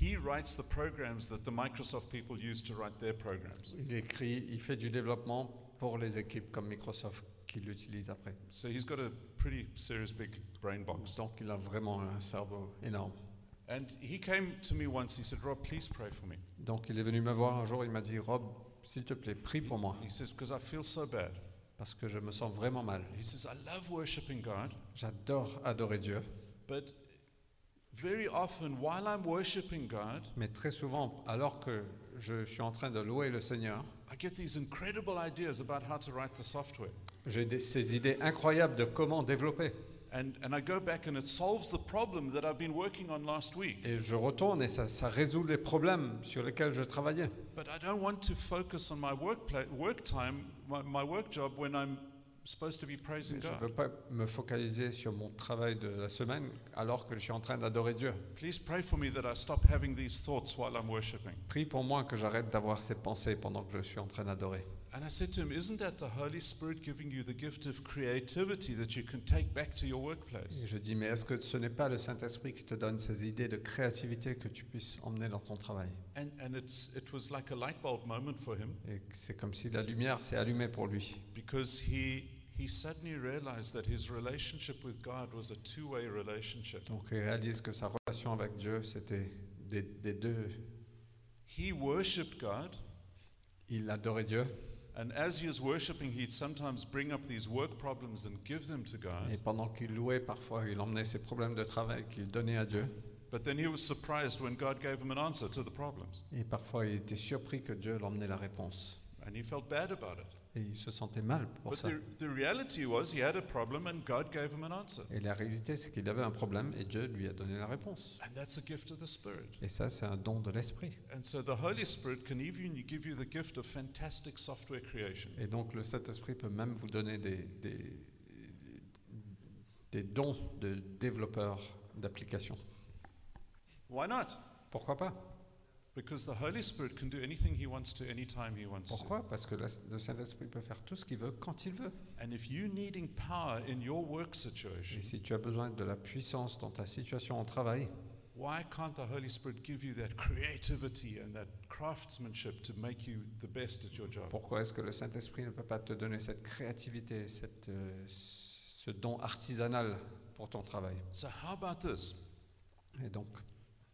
Speaker 2: He writes the programs that the Microsoft people use to write their programs.
Speaker 1: Il écrit, il fait du développement pour les équipes comme Microsoft qui l'utilisent après.
Speaker 2: So he's got a pretty serious big brain box.
Speaker 1: Donc il a vraiment un cerveau énorme.
Speaker 2: And he came to me once, he said, Rob, please pray for me.
Speaker 1: Donc il est venu me voir un jour, il m'a dit Rob, s'il te plaît, prie pour moi
Speaker 2: He says, because I feel so bad.
Speaker 1: Parce que je me sens vraiment mal.
Speaker 2: He says, I love worshiping God,
Speaker 1: J'adore adorer Dieu,
Speaker 2: but very often while I'm worshiping God,
Speaker 1: mais très souvent, alors que je suis en train de louer le Seigneur,
Speaker 2: I get these incredible ideas about how to write the software.
Speaker 1: j'ai des- ces idées incroyables de comment développer.
Speaker 2: And, and I go back and it solves the problem that I've been working on last week.
Speaker 1: Et je retourne et ça, ça résout les problèmes sur lesquels je travaillais.
Speaker 2: But I don't want to focus on my work, pla- work time, my, my work job, when I'm supposed to be praising
Speaker 1: Je ne
Speaker 2: God.
Speaker 1: veux pas me focaliser sur mon travail de la semaine alors que je suis en train d'adorer Dieu.
Speaker 2: Please pray for me that I stop having these thoughts while I'm worshiping.
Speaker 1: Prie pour moi que j'arrête d'avoir ces pensées pendant que je suis en train d'adorer.
Speaker 2: And I said to him, Isn't that the Holy Spirit giving you the gift of creativity that you can take back to your workplace?
Speaker 1: Et je dis, mais est-ce que ce n'est pas le Saint-Esprit qui te donne ces idées de créativité que tu puisses emmener dans ton travail?
Speaker 2: And, and it's, it was like a light bulb moment for him
Speaker 1: Et c'est comme si la lumière s'est allumée pour lui.
Speaker 2: because he, he suddenly realized that his relationship with God was a two way relationship.
Speaker 1: Donc il réalise que sa relation avec Dieu, c'était des, des deux.
Speaker 2: He worshiped God,
Speaker 1: Il adorait Dieu,
Speaker 2: and as he was worshiping, he'd sometimes bring up these work problems and give them to God.
Speaker 1: et pendant qu'il louait, parfois il emmenait ses problèmes de travail qu'il donnait à Dieu.
Speaker 2: But then he was surprised when God gave him an answer to the problems.
Speaker 1: Et parfois il était surpris que Dieu l'emmenait la réponse.
Speaker 2: And he felt bad about it.
Speaker 1: Et il se sentait mal pour
Speaker 2: But
Speaker 1: ça.
Speaker 2: the, the reality was he had a problem and God gave him an answer.
Speaker 1: Et la réalité, c'est qu'il avait un problème et Dieu lui a donné la réponse.
Speaker 2: And that's a gift of the Spirit.
Speaker 1: Et ça, c'est un don de l'esprit.
Speaker 2: And so the Holy Spirit can even give you the gift of fantastic software creation.
Speaker 1: Et donc le Saint-Esprit peut même vous donner des, des, des dons de développeurs d'applications.
Speaker 2: Why not?
Speaker 1: Pourquoi pas?
Speaker 2: Because the Holy Spirit can do anything he wants to anytime he wants to.
Speaker 1: Pourquoi? Parce que la- le Saint-Esprit peut faire tout ce qu'il veut quand il veut.
Speaker 2: And if you're needing power in your work situation,
Speaker 1: Et si tu as besoin de la puissance dans ta situation au travail,
Speaker 2: why can't the Holy Spirit give you that creativity and that craftsmanship to make you the best at your job?
Speaker 1: pourquoi est-ce que le Saint-Esprit ne peut pas te donner cette créativité, cette, euh, ce don artisanal pour ton travail?
Speaker 2: So how about this?
Speaker 1: Et donc,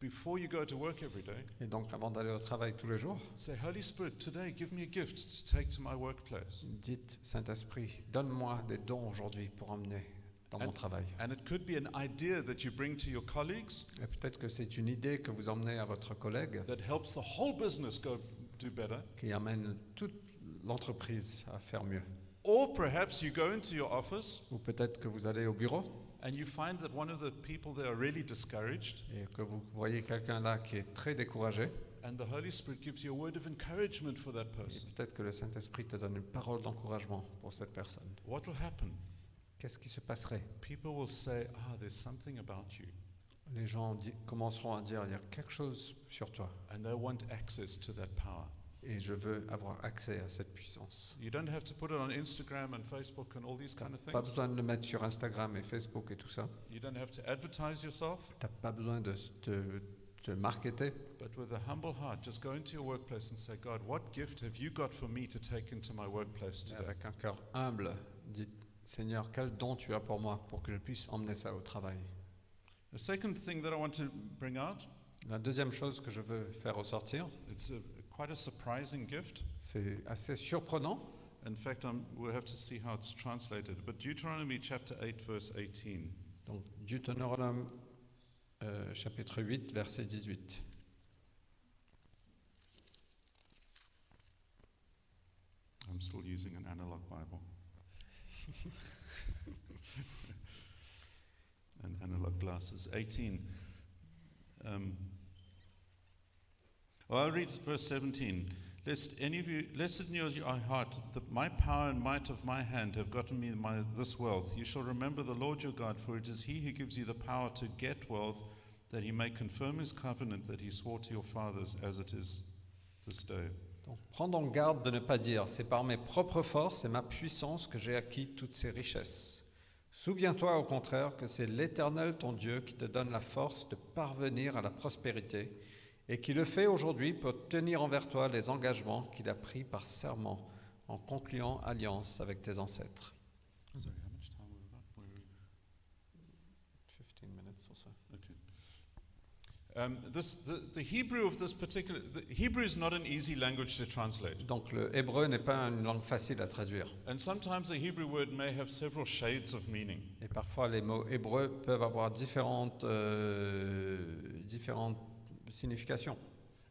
Speaker 2: Before you go to work every day,
Speaker 1: et donc avant d'aller au travail tous les jours,
Speaker 2: say, Holy Spirit, today give me a gift to take to my workplace.
Speaker 1: dites Saint-Esprit, donne-moi des dons aujourd'hui pour emmener dans mon travail.
Speaker 2: And it could be an idea that you bring to your colleagues
Speaker 1: Et peut-être que c'est une idée que vous emmenez à votre collègue
Speaker 2: that helps the whole business go do better.
Speaker 1: qui amène toute l'entreprise à faire mieux.
Speaker 2: Or perhaps you go into your office
Speaker 1: Ou peut-être que vous allez au bureau
Speaker 2: and you find that one of the people there are really discouraged,
Speaker 1: et que vous voyez quelqu'un là qui est très découragé.
Speaker 2: and the Holy Spirit gives you a word of encouragement for that person.
Speaker 1: peut-être que le Saint-Esprit te donne une parole d'encouragement pour cette personne.
Speaker 2: What will happen?
Speaker 1: Qu'est-ce qui se passerait?
Speaker 2: People will say, Ah, there's something about you.
Speaker 1: Les gens commenceront à dire il y a quelque chose sur toi
Speaker 2: And they want access to that power.
Speaker 1: Et je veux avoir accès à cette puissance.
Speaker 2: You don't have to put it on Instagram and Facebook and all these kind of
Speaker 1: Pas
Speaker 2: things.
Speaker 1: besoin de le mettre sur Instagram et Facebook et tout ça.
Speaker 2: You don't have to advertise yourself,
Speaker 1: Tu n'as pas besoin de te, te marketer.
Speaker 2: but with a humble heart, just go into your workplace and say, God, what gift have you got for me to take into my workplace today?
Speaker 1: avec un cœur humble, dites Seigneur, quel don tu as pour moi pour que je puisse emmener ça au travail?
Speaker 2: The second thing that I want to bring out,
Speaker 1: La deuxième chose que je veux faire ressortir,
Speaker 2: it's a, quite a surprising gift.
Speaker 1: c'est assez surprenant.
Speaker 2: In fact, I'm, we'll have to see how it's translated. But Deuteronomy chapter 8, verse 18.
Speaker 1: Donc Deutéronome euh, chapitre 8, verset 18.
Speaker 2: I'm still using an analog Bible. and analog glasses. 18. Um, well, I'll read verse 17. Lest any of you, lest in your heart that my power and might of my hand have gotten me my, this wealth, you shall remember the Lord your God, for it is He who gives you the power to get wealth, that He may confirm His covenant that He swore to your fathers, as it is this day.
Speaker 1: Donc, prends donc garde de ne pas dire, c'est par mes propres forces et ma puissance que j'ai acquis toutes ces richesses. Souviens-toi au contraire que c'est l'Éternel ton Dieu qui te donne la force de parvenir à la prospérité et qui le fait aujourd'hui pour tenir envers toi les engagements qu'il a pris par serment en concluant alliance avec tes ancêtres.
Speaker 2: Sorry, how much time have we got? Where are we?
Speaker 1: 15 minutes or so.
Speaker 2: Okay. Um, this, the, the Hebrew of this particular, the Hebrew is not an easy language to translate.
Speaker 1: Donc le hébreu n'est pas une langue facile à traduire.
Speaker 2: And sometimes a Hebrew word may have several shades of meaning.
Speaker 1: Et parfois les mots hébreux peuvent avoir différentes, euh, différentes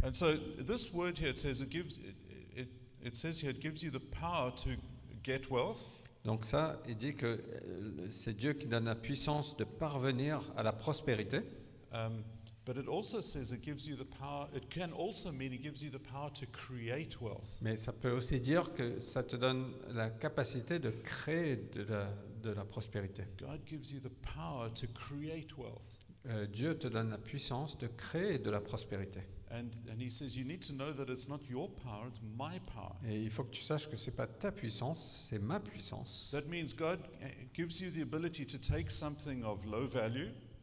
Speaker 2: And so this word here, it says it gives, it, it, it says here, it gives you the power to get wealth,
Speaker 1: Donc ça, il dit que euh, c'est Dieu qui donne la puissance de parvenir à la prospérité,
Speaker 2: um, but it also says it gives you the power, it can also mean it gives you the power to create wealth.
Speaker 1: mais ça peut aussi dire que ça te donne la capacité de créer de la, de la prospérité.
Speaker 2: God gives you the power to create wealth.
Speaker 1: Euh, Dieu te donne la puissance de créer de la prospérité.
Speaker 2: And, and he says you need to know that it's not your power, it's my power.
Speaker 1: Et il faut que tu saches que c'est pas ta puissance, c'est ma puissance.
Speaker 2: Uh,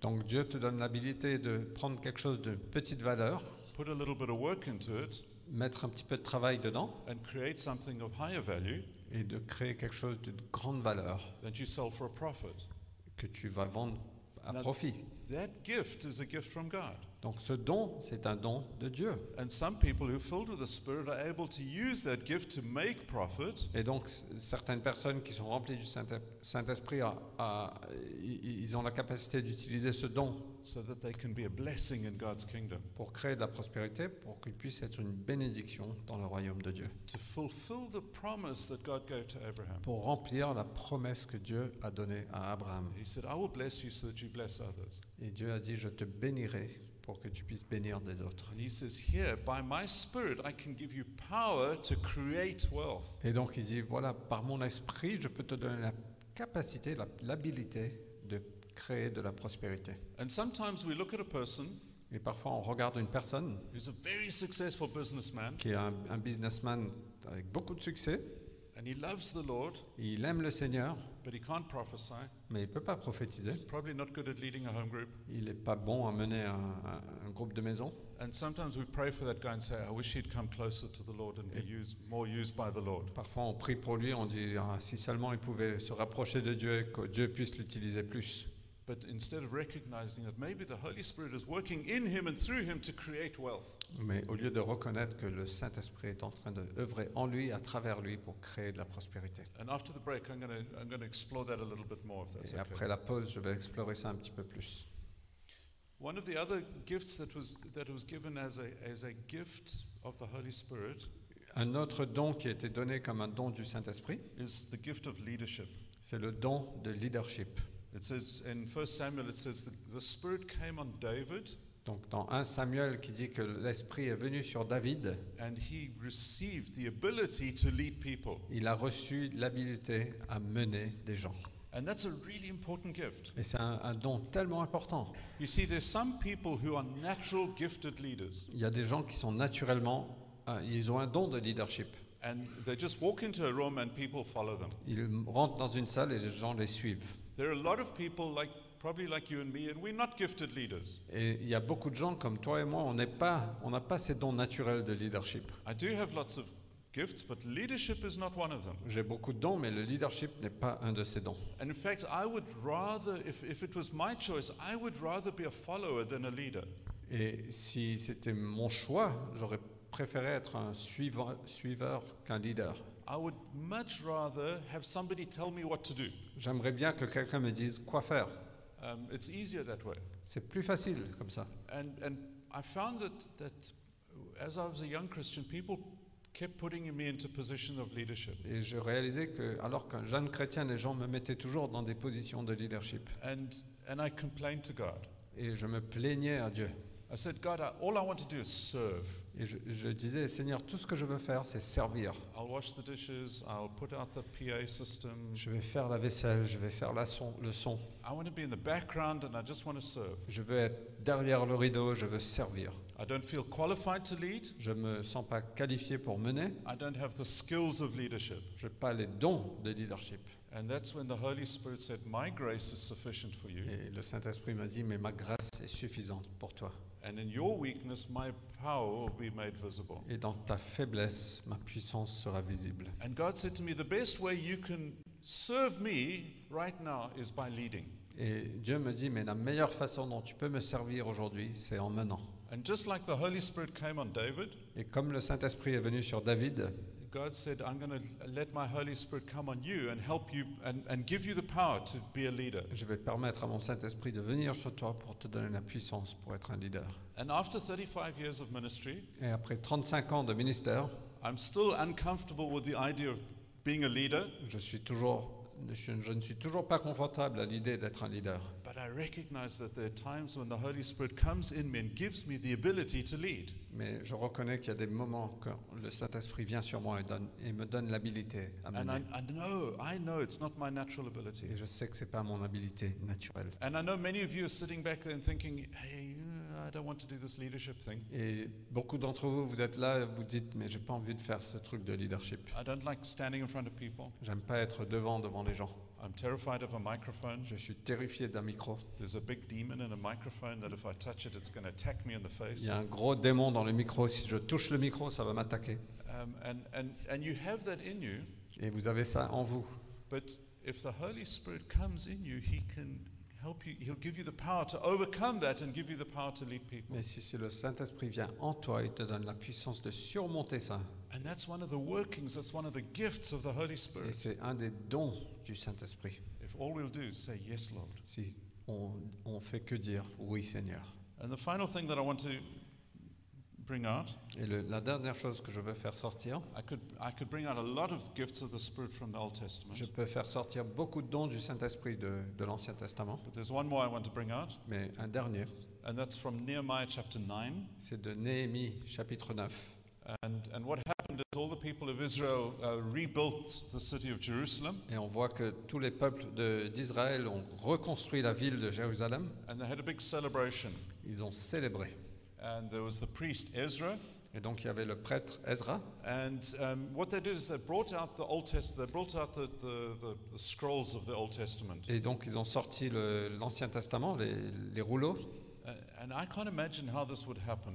Speaker 1: Donc Dieu te donne l'habilité de prendre quelque chose de petite valeur,
Speaker 2: put a little bit of work into it,
Speaker 1: mettre un petit peu de travail dedans
Speaker 2: and create something of higher value
Speaker 1: et de créer quelque chose de grande valeur
Speaker 2: that you sell for a profit.
Speaker 1: que tu vas vendre à
Speaker 2: Now-
Speaker 1: profit.
Speaker 2: That gift is a gift from God.
Speaker 1: Donc ce don, c'est un don de Dieu.
Speaker 2: And some people who are filled with the Spirit are able to use that gift to make profit
Speaker 1: Et donc certaines personnes qui sont remplies du Saint- Saint-Esprit, ils ont la capacité d'utiliser ce don
Speaker 2: so that they can be a blessing in God's kingdom,
Speaker 1: pour créer de la prospérité, pour qu'ils puissent être une bénédiction dans le royaume de Dieu,
Speaker 2: to fulfill the promise that God gave to Abraham.
Speaker 1: pour remplir la promesse que Dieu a donnée à Abraham.
Speaker 2: He said, I will bless you so that you bless others.
Speaker 1: Et Dieu a dit, je te bénirai pour que tu puisses bénir des autres.
Speaker 2: And he says, Here, by my Spirit, I can give you power to create wealth.
Speaker 1: Et donc il dit, voilà, par mon esprit, je peux te donner la capacité, l'habilité créer de la prospérité.
Speaker 2: And sometimes we look at a person
Speaker 1: Et parfois on regarde une personne
Speaker 2: who's a very successful businessman
Speaker 1: qui est un, un businessman avec beaucoup de succès,
Speaker 2: and he loves the Lord,
Speaker 1: il aime le Seigneur,
Speaker 2: but he can't prophesy.
Speaker 1: mais il ne peut pas prophétiser.
Speaker 2: He's probably not good at leading a home group.
Speaker 1: Il n'est pas bon à mener un, un- un groupe de maison.
Speaker 2: And sometimes we pray for that guy and say, I wish he'd come closer to the Lord and be used, more used by the Lord.
Speaker 1: Parfois on prie pour lui, on dit Ah, si seulement il pouvait se rapprocher de Dieu et que Dieu puisse l'utiliser plus.
Speaker 2: But instead of recognizing that maybe the Holy Spirit is working in him and through him to create wealth,
Speaker 1: Mais au lieu de reconnaître que le Saint-Esprit est en train d'œuvrer en lui, à travers lui, pour créer de la prospérité.
Speaker 2: and after the break, I'm going to I'm going to explore that a little bit more, if that's
Speaker 1: Et après la pause, je vais explorer ça un petit peu plus.
Speaker 2: One of the other gifts that was that was given as a as a gift of the Holy Spirit
Speaker 1: Un autre don qui a été donné comme un don du Saint-Esprit,
Speaker 2: is the gift of leadership.
Speaker 1: c'est le don de leadership.
Speaker 2: It says in 1 Samuel, it says the, the Spirit came on David
Speaker 1: Donc dans 1 Samuel qui dit que l'Esprit est venu sur David,
Speaker 2: and he received the ability to lead people.
Speaker 1: il a reçu l'habilité à mener des gens.
Speaker 2: And that's a really important gift.
Speaker 1: Et c'est un, un don tellement important.
Speaker 2: You see, there's some people who are natural gifted leaders.
Speaker 1: Il y a des gens qui sont naturellement ah, ils ont un don de leadership.
Speaker 2: And they just walk into a room and people follow them.
Speaker 1: Ils rentrent dans une salle et les gens les suivent.
Speaker 2: There are a lot of people, like probably like you and me, and we're not gifted leaders.
Speaker 1: Et il y a beaucoup de gens comme toi et moi, on n'est pas, on n'a pas ces dons naturels de leadership.
Speaker 2: I do have lots of gifts, but leadership is not one of them.
Speaker 1: J'ai beaucoup de dons, mais le leadership n'est pas un de ces dons.
Speaker 2: And in fact, I would rather, if, if it was my choice, I would rather be a follower than a leader.
Speaker 1: Et si c'était mon choix, j'aurais préféré être un suiveur, suiveur qu'un leader.
Speaker 2: I would much rather have somebody tell me what to do.
Speaker 1: J'aimerais bien que quelqu'un me dise quoi faire.
Speaker 2: Um, it's easier that way.
Speaker 1: C'est plus facile comme ça.
Speaker 2: And, and I found that, that as I was a young Christian, people kept putting me into position of leadership.
Speaker 1: Et je réalisais que, alors qu'un jeune chrétien, les gens me mettaient toujours dans des positions de leadership.
Speaker 2: And, and I complained to God.
Speaker 1: Et je me plaignais à Dieu.
Speaker 2: I said, God, I, all I want to do is serve.
Speaker 1: Et je, je disais, Seigneur, tout ce que je veux faire, c'est servir.
Speaker 2: I'll wash the dishes, I'll put out the PA system.
Speaker 1: Je vais faire la vaisselle, je vais faire la son, le son.
Speaker 2: I want to be in the background and I just want to serve.
Speaker 1: Je veux être derrière le rideau, je veux servir.
Speaker 2: I don't feel qualified to lead.
Speaker 1: Je ne me sens pas qualifié pour mener.
Speaker 2: I don't have the skills of leadership.
Speaker 1: Je n'ai pas les dons de leadership.
Speaker 2: And that's when the Holy Spirit said, My grace is sufficient for you.
Speaker 1: Et le Saint-Esprit m'a dit, mais ma grâce est suffisante pour toi.
Speaker 2: And in your weakness, my power will be made visible.
Speaker 1: Et dans ta faiblesse, ma puissance sera visible.
Speaker 2: And God said to me, The best way you can serve me right now is by leading.
Speaker 1: Et Dieu me dit, mais la meilleure façon dont tu peux me servir aujourd'hui, c'est en menant.
Speaker 2: And just like the Holy Spirit came on David,
Speaker 1: Et comme le Saint-Esprit est venu sur David,
Speaker 2: God said, I'm going to let my Holy Spirit come on you and help you and, and give you the power to be a leader.
Speaker 1: je vais permettre à mon Saint-Esprit de venir sur toi pour te donner la puissance pour être un leader.
Speaker 2: And after 35 years of ministry,
Speaker 1: Et après 35 ans de ministère,
Speaker 2: I'm still uncomfortable with the idea of being a leader,
Speaker 1: je suis toujours, je, je ne suis toujours pas confortable à l'idée d'être un leader.
Speaker 2: but I recognize that there are times when the Holy Spirit comes in me and gives me the ability to lead.
Speaker 1: Mais je reconnais qu'il y a des moments que le Saint-Esprit vient sur moi et, donne- et me donne l'habilité à
Speaker 2: And I,
Speaker 1: mener.
Speaker 2: I know, I know it's not my natural ability.
Speaker 1: Et je sais que ce n'est pas mon habilité naturelle.
Speaker 2: And I know many of you are sitting back there and thinking, hey, I don't want to do this leadership thing.
Speaker 1: Et beaucoup d'entre vous, vous êtes là et vous dites, mais j'ai pas envie de faire ce truc de leadership.
Speaker 2: I don't like standing in front of people.
Speaker 1: J'aime pas être devant devant les gens.
Speaker 2: I'm terrified of a microphone.
Speaker 1: Je suis terrifié d'un micro.
Speaker 2: There's a big demon in a microphone that if I touch it, it's going to attack me in the
Speaker 1: Il
Speaker 2: face.
Speaker 1: y a un gros démon dans le micro. Si je touche le micro, ça va m'attaquer.
Speaker 2: Um, and, and, and you have that in you,
Speaker 1: Et vous avez ça en vous.
Speaker 2: but if the Holy Spirit comes in you, He can help you. He'll give you the power to overcome that and give you the power to lead people.
Speaker 1: Mais si c'est le Saint-Esprit vient en toi, il te donne la puissance de surmonter ça.
Speaker 2: And that's one of the workings, that's one of the gifts of the Holy
Speaker 1: Et
Speaker 2: Spirit.
Speaker 1: c'est un des dons du Saint-Esprit.
Speaker 2: If all we'll do is say, Yes, Lord.
Speaker 1: Si on, on fait que dire oui Seigneur.
Speaker 2: And the final thing that I want to bring out,
Speaker 1: Et le- la dernière chose que je veux faire sortir,
Speaker 2: I could, I could bring out a lot of gifts of the Spirit from the Old Testament.
Speaker 1: je peux faire sortir beaucoup de dons du Saint-Esprit de, de l'Ancien Testament,
Speaker 2: But there's one more I want to bring out,
Speaker 1: mais un dernier,
Speaker 2: and that's from Nehemiah chapter 9.
Speaker 1: c'est de Néhémie chapitre 9.
Speaker 2: And, and what happened is all the people of Israel uh, rebuilt the city of Jerusalem,
Speaker 1: Et on voit que tous les peuples d'Israël ont reconstruit la ville de Jérusalem.
Speaker 2: and they had a big celebration.
Speaker 1: Ils ont célébré.
Speaker 2: And there was the priest Ezra,
Speaker 1: Et donc il y avait le prêtre Ezra.
Speaker 2: and um, what they did is they brought out the Old Testament, they brought out the, the, the, the scrolls of the Old Testament.
Speaker 1: Et donc ils ont sorti l'Ancien Testament, les, les rouleaux.
Speaker 2: Uh, and I can't imagine how this would happen.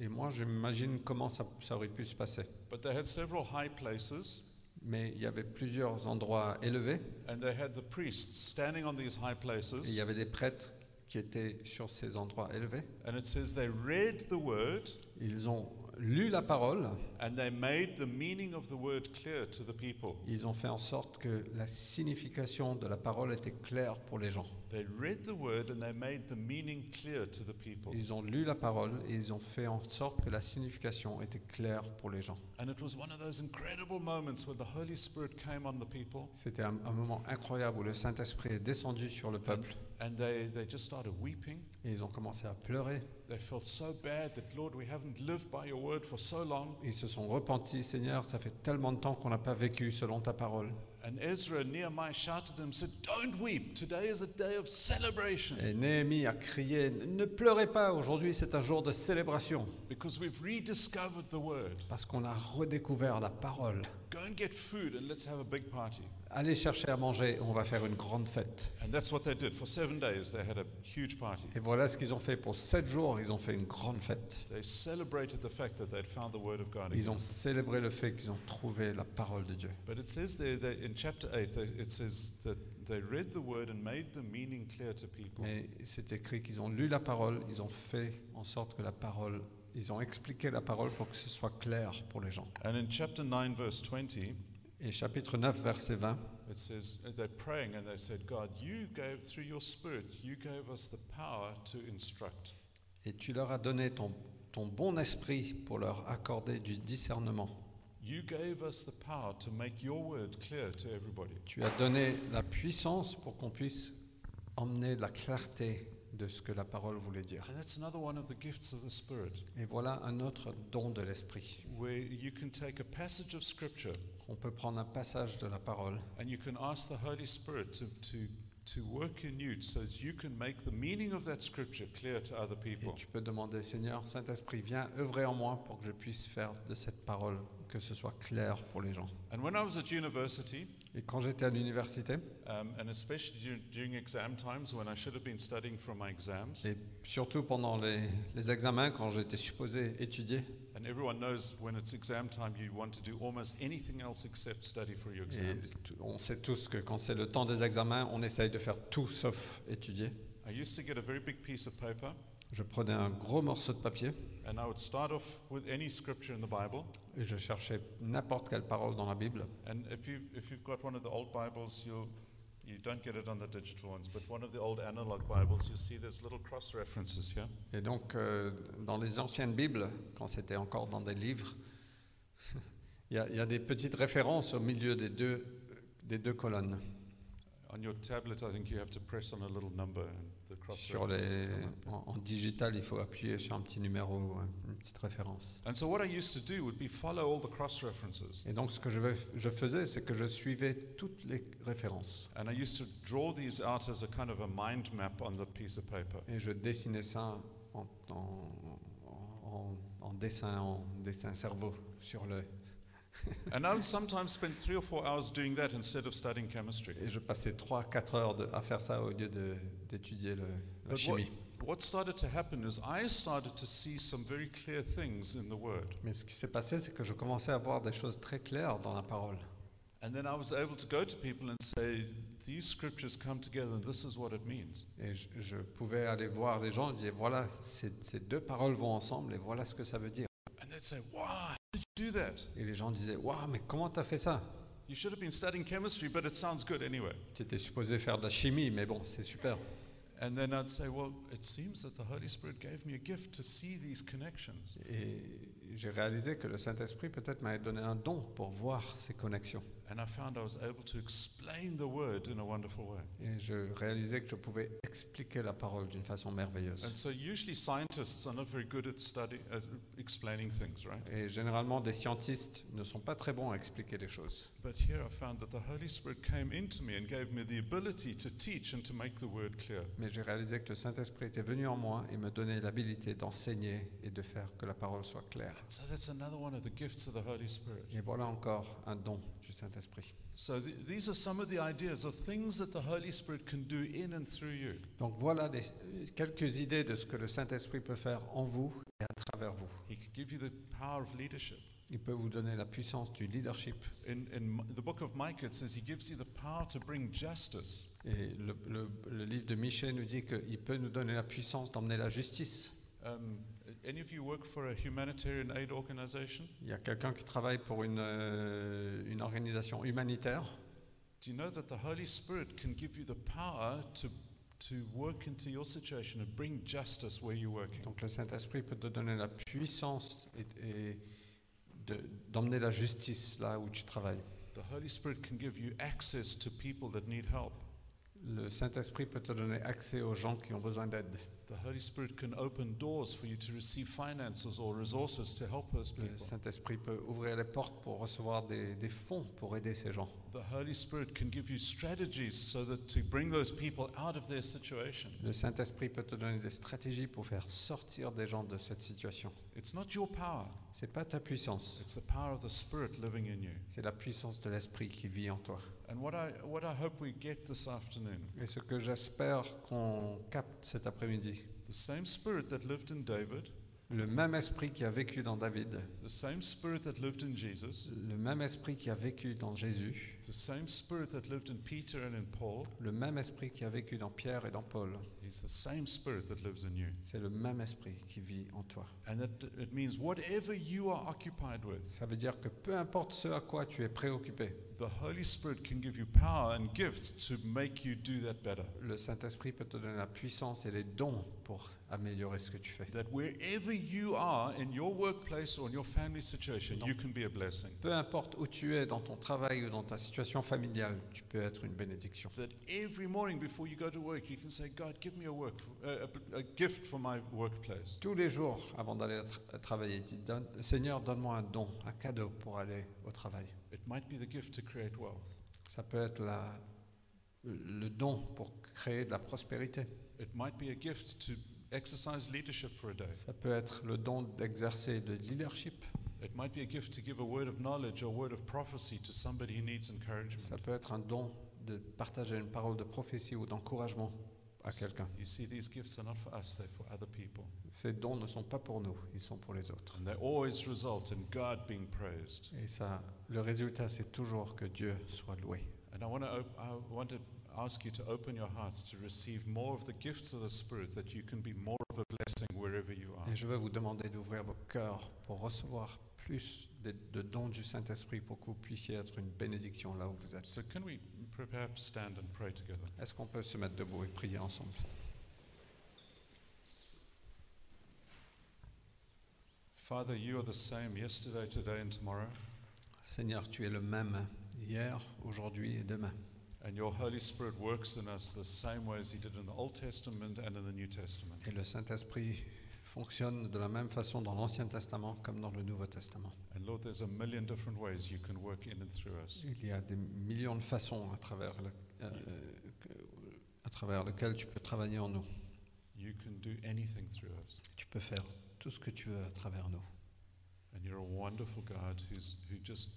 Speaker 1: Et moi j'imagine comment ça, ça aurait pu se passer.
Speaker 2: But they had several high places,
Speaker 1: Mais il y avait plusieurs endroits élevés.
Speaker 2: and they had the priests standing on these high
Speaker 1: Et il
Speaker 2: places.
Speaker 1: y avait des prêtres qui étaient sur ces endroits élevés.
Speaker 2: And it says they read the word
Speaker 1: Ils ont lu la parole.
Speaker 2: and they made the meaning of the word clear to the people.
Speaker 1: Ils ont fait en sorte que la signification de la parole était claire pour les gens.
Speaker 2: They read the word and they made the meaning clear to the people.
Speaker 1: Ils ont lu la parole et ils ont fait en sorte que la signification était claire pour les gens.
Speaker 2: And it was one of those incredible moments when the Holy Spirit came on the people
Speaker 1: C'était un, un moment incroyable où le Saint-Esprit est descendu sur le peuple
Speaker 2: and they, they just started weeping.
Speaker 1: et ils ont commencé à pleurer.
Speaker 2: They felt so bad that, Lord, we haven't lived by your word for so long.
Speaker 1: Ils se sont repentis, Seigneur, ça fait tellement de temps qu'on n'a pas vécu selon ta parole.
Speaker 2: And Ezra and Nehemiah shouted them, said, Don't weep. Today is a day of celebration
Speaker 1: Et Néhémie a crié, ne pleurez pas, aujourd'hui c'est un jour de célébration,
Speaker 2: because we've rediscovered the word.
Speaker 1: parce qu'on a redécouvert la parole.
Speaker 2: Go and get food and let's have a big party.
Speaker 1: Allez chercher à manger, on va faire une grande fête.
Speaker 2: And that's what they did. For seven days, they had a huge party.
Speaker 1: Et voilà ce qu'ils ont fait pour sept jours, ils ont fait une grande fête.
Speaker 2: They celebrated the fact that they'd found the word of God.
Speaker 1: Ils ont célébré le fait qu'ils ont trouvé la parole de Dieu.
Speaker 2: But it says there that in chapter 8, they- it says that they read the word and made the meaning clear to people.
Speaker 1: Mais c'est écrit qu'ils ont lu la parole, ils ont fait en sorte que la parole, ils ont expliqué la parole pour que ce soit clair pour les gens.
Speaker 2: And in chapter 9, verse 20,
Speaker 1: Et chapitre 9, verset 20,
Speaker 2: it says uh, they're praying and they said, God, you gave, through your spirit, you gave us the power to instruct.
Speaker 1: et tu leur as donné ton, ton bon esprit pour leur accorder du discernement.
Speaker 2: You gave us the power to make your word clear to everybody.
Speaker 1: Tu as donné la puissance pour qu'on puisse emmener la clarté de ce que la parole voulait dire.
Speaker 2: And that's another one of the gifts of the Spirit,
Speaker 1: Et voilà un autre don de l'esprit.
Speaker 2: where you can take a passage of Scripture
Speaker 1: On peut prendre un passage de la parole
Speaker 2: and you can ask the Holy Spirit to, to, to work in you so that you can make the meaning of that Scripture clear to other
Speaker 1: et
Speaker 2: people.
Speaker 1: tu peux demander Seigneur, Saint-Esprit, viens œuvrer en moi pour que je puisse faire de cette parole que ce soit clair pour les gens.
Speaker 2: And when I was at university,
Speaker 1: Et quand j'étais à l'université,
Speaker 2: um, and especially dur- during exam times when I should have been studying for my exams,
Speaker 1: et surtout pendant les, les examens, quand j'étais supposé étudier,
Speaker 2: and everyone knows when it's exam time, you want to do almost anything else except study for your
Speaker 1: et on sait tous que quand c'est le temps des examens, on essaye de faire tout sauf étudier.
Speaker 2: I used to get a very big piece of paper,
Speaker 1: Je prenais un gros morceau de papier
Speaker 2: and I would start off with any scripture in the Bible.
Speaker 1: et je cherchais n'importe quelle parole dans la Bible.
Speaker 2: And if you've, if you've got one of the old Bibles, you'll, you don't get it on the digital ones, but one of the old analog Bibles, you'll see there's little cross references here.
Speaker 1: Et donc, euh, dans les anciennes Bibles, quand c'était encore dans des livres, il y, a- il y a des petites références au milieu des deux, des deux colonnes.
Speaker 2: On your tablet, I think you have to press on a little number and
Speaker 1: Sur les, en, en digital, il faut appuyer sur un petit numéro, une petite référence.
Speaker 2: And so what I used to do would be follow all the cross references.
Speaker 1: Et donc, ce que je, vais- je faisais, c'est que je suivais toutes les références.
Speaker 2: And I used to draw these out as a kind of a mind map on the piece of paper.
Speaker 1: Et je dessinais ça en, en- en- en dessin, en dessin cerveau sur le.
Speaker 2: and I would sometimes spend three or four hours doing that instead of studying chemistry.
Speaker 1: Et je passais 3-4 heures de- à faire ça au lieu de- d'étudier le- la
Speaker 2: But what,
Speaker 1: chimie.
Speaker 2: what started to happen is I started to see some very clear things in the Word.
Speaker 1: Mais ce qui s'est passé, c'est que je commençais à voir des choses très claires dans la parole.
Speaker 2: And then I was able to go to people and say, These scriptures come together and this is what it means.
Speaker 1: Et je, je pouvais aller voir les gens et dire voilà, ces, ces deux paroles vont ensemble et voilà ce que ça veut dire.
Speaker 2: And they'd say, you do that?
Speaker 1: Et les gens disaient waouh, mais comment tu as fait ça?
Speaker 2: You should have been studying chemistry, but it sounds good anyway.
Speaker 1: Tu étais supposé faire de la chimie, mais bon, c'est super.
Speaker 2: And then I'd say, Well, it seems that the Holy Spirit gave me a gift to see these connections.
Speaker 1: Et j'ai réalisé que le Saint-Esprit peut-être m'avait donné un don pour voir ces connexions. Et je réalisais que je pouvais expliquer la parole d'une façon merveilleuse. Et généralement, des scientistes ne sont pas très bons à expliquer les choses. Mais j'ai réalisé que le Saint-Esprit était venu en moi et me donnait l'habilité d'enseigner et de faire que la parole soit claire.
Speaker 2: So that's another one of the gifts of the Holy Spirit.
Speaker 1: Et voilà encore un don du Saint-Esprit.
Speaker 2: So th- these are some of the ideas of things that the Holy Spirit can do in and through you.
Speaker 1: Donc voilà des- quelques idées de ce que le Saint-Esprit peut faire en vous et à travers vous.
Speaker 2: He can give you the power of leadership.
Speaker 1: Il peut vous donner la puissance du leadership.
Speaker 2: In, the book of Micah, it says he gives you the power to bring justice.
Speaker 1: Et le, le- le livre de Michée nous dit qu'il peut nous donner la puissance d'emmener la justice.
Speaker 2: Um, any of you work for a humanitarian aid organization?
Speaker 1: Il y a quelqu'un qui travaille pour une, euh, une organisation humanitaire.
Speaker 2: Do you know that the Holy Spirit can give you the power to, to work into your situation and bring justice where you're working?
Speaker 1: Donc le Saint-Esprit peut te donner la puissance et, et de- d'emmener la justice là où tu travailles.
Speaker 2: The Holy Spirit can give you access to people that need help.
Speaker 1: Le Saint-Esprit peut te donner accès aux gens qui ont besoin d'aide.
Speaker 2: The Holy Spirit can open doors for you to receive finances or resources to help those
Speaker 1: Le. Saint-Esprit peut ouvrir les portes pour recevoir des, des fonds pour aider ces gens.
Speaker 2: The Holy Spirit can give you strategies so that to bring those people out of their situation.
Speaker 1: Le Saint-Esprit peut te donner des stratégies pour faire sortir des gens de cette situation.
Speaker 2: It's not your power,
Speaker 1: C'est pas ta puissance,
Speaker 2: it's the power of the Spirit living in you.
Speaker 1: c'est la puissance de l'Esprit qui vit en toi.
Speaker 2: And what I, what I hope we get this afternoon,
Speaker 1: Et ce que j'espère qu'on capte cet après-midi,
Speaker 2: the same Spirit that lived in David,
Speaker 1: le même esprit qui a vécu dans David,
Speaker 2: the same Spirit that lived in Jesus,
Speaker 1: le même esprit qui a vécu dans Jésus,
Speaker 2: the same Spirit that lived in Peter and in Paul,
Speaker 1: le même esprit qui a vécu dans Pierre et dans Paul,
Speaker 2: is the same Spirit that lives in you.
Speaker 1: c'est le même esprit qui vit en toi.
Speaker 2: And that it means whatever you are occupied with,
Speaker 1: Ça veut dire que peu importe ce à quoi tu es préoccupé,
Speaker 2: the Holy Spirit can give you power and gifts to make you do that better.
Speaker 1: le Saint-Esprit peut te donner la puissance et les dons pour améliorer ce que tu fais.
Speaker 2: That wherever you are in your workplace or in your family situation, you can be a blessing.
Speaker 1: Peu importe où tu es dans ton travail ou dans ta situation familiale, tu peux être une bénédiction.
Speaker 2: That every morning before you go to work, you can say, God, give me a, work for, a, a, a gift for my workplace.
Speaker 1: Tous les jours, avant d'aller tra- travailler, dis donne, Seigneur, donne-moi un don, un cadeau pour aller au travail.
Speaker 2: It might be the gift to create wealth.
Speaker 1: Ça peut être la- le don pour créer de la prospérité.
Speaker 2: It might be a gift to exercise leadership for a day.
Speaker 1: Ça peut être le don d'exercer de leadership.
Speaker 2: It might be a gift to give a word of knowledge or word of prophecy to somebody who needs
Speaker 1: Ça
Speaker 2: encouragement.
Speaker 1: peut être un don de partager une parole de prophétie ou d'encouragement à quelqu'un.
Speaker 2: You see, these gifts are not for us, they're for other people.
Speaker 1: Ces dons ne sont pas pour nous, ils sont pour les autres.
Speaker 2: And they always result in God being praised.
Speaker 1: Et ça, le résultat, c'est toujours que Dieu soit loué.
Speaker 2: And I want to, op- I want to ask you to open your hearts to receive more of the gifts of the Spirit that you can be more of a blessing wherever you are.
Speaker 1: Et je vais vous demander d'ouvrir vos cœurs pour recevoir plus de, de dons du Saint-Esprit pour que vous puissiez être une bénédiction là où vous êtes.
Speaker 2: So, can we perhaps stand and pray together?
Speaker 1: Est-ce qu'on peut se mettre debout et prier ensemble?
Speaker 2: Father, you are the same yesterday, today, and tomorrow.
Speaker 1: Seigneur, tu es le même hier, aujourd'hui et demain.
Speaker 2: And your Holy Spirit works in us the same way as He did in the Old Testament and in the New Testament.
Speaker 1: Et le Saint-Esprit fonctionne de la même façon dans l'Ancien Testament comme dans le Nouveau Testament.
Speaker 2: And Lord, there's a million different ways you can work in and through us.
Speaker 1: Il y a des millions de façons à travers, le- euh, à travers lesquelles tu peux travailler en nous.
Speaker 2: You can do anything through us.
Speaker 1: Tu peux faire tout ce que tu veux à travers nous.
Speaker 2: And you're a wonderful God who's, who just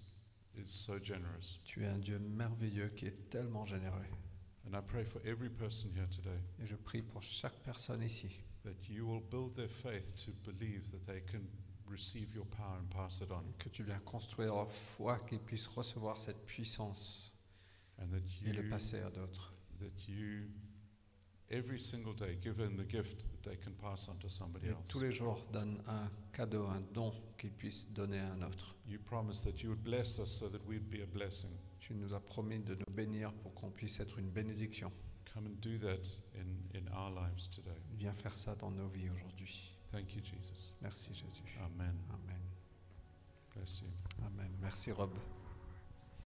Speaker 2: is so generous.
Speaker 1: Tu es un Dieu merveilleux qui est tellement généreux.
Speaker 2: And I pray for every person here today
Speaker 1: Et je prie pour chaque personne ici
Speaker 2: that you will build their faith to believe that they can receive your power and pass it on.
Speaker 1: que tu viens construire leur foi, qu'ils puissent recevoir cette puissance
Speaker 2: And that
Speaker 1: et le passer à d'autres.
Speaker 2: that you, every single day, give them the gift that they can pass on to somebody
Speaker 1: Et
Speaker 2: else.
Speaker 1: tous les jours, donne un cadeau, un don qu'ils puissent donner à un autre.
Speaker 2: You promise that you would bless us so that we'd be a blessing.
Speaker 1: Tu nous as promis de nous bénir pour qu'on puisse être une bénédiction.
Speaker 2: Come and do that in, in our lives today.
Speaker 1: Viens faire ça dans nos vies aujourd'hui.
Speaker 2: Thank you, Jesus.
Speaker 1: Merci Jésus.
Speaker 2: Amen.
Speaker 1: Amen.
Speaker 2: You.
Speaker 1: Amen. Merci Rob.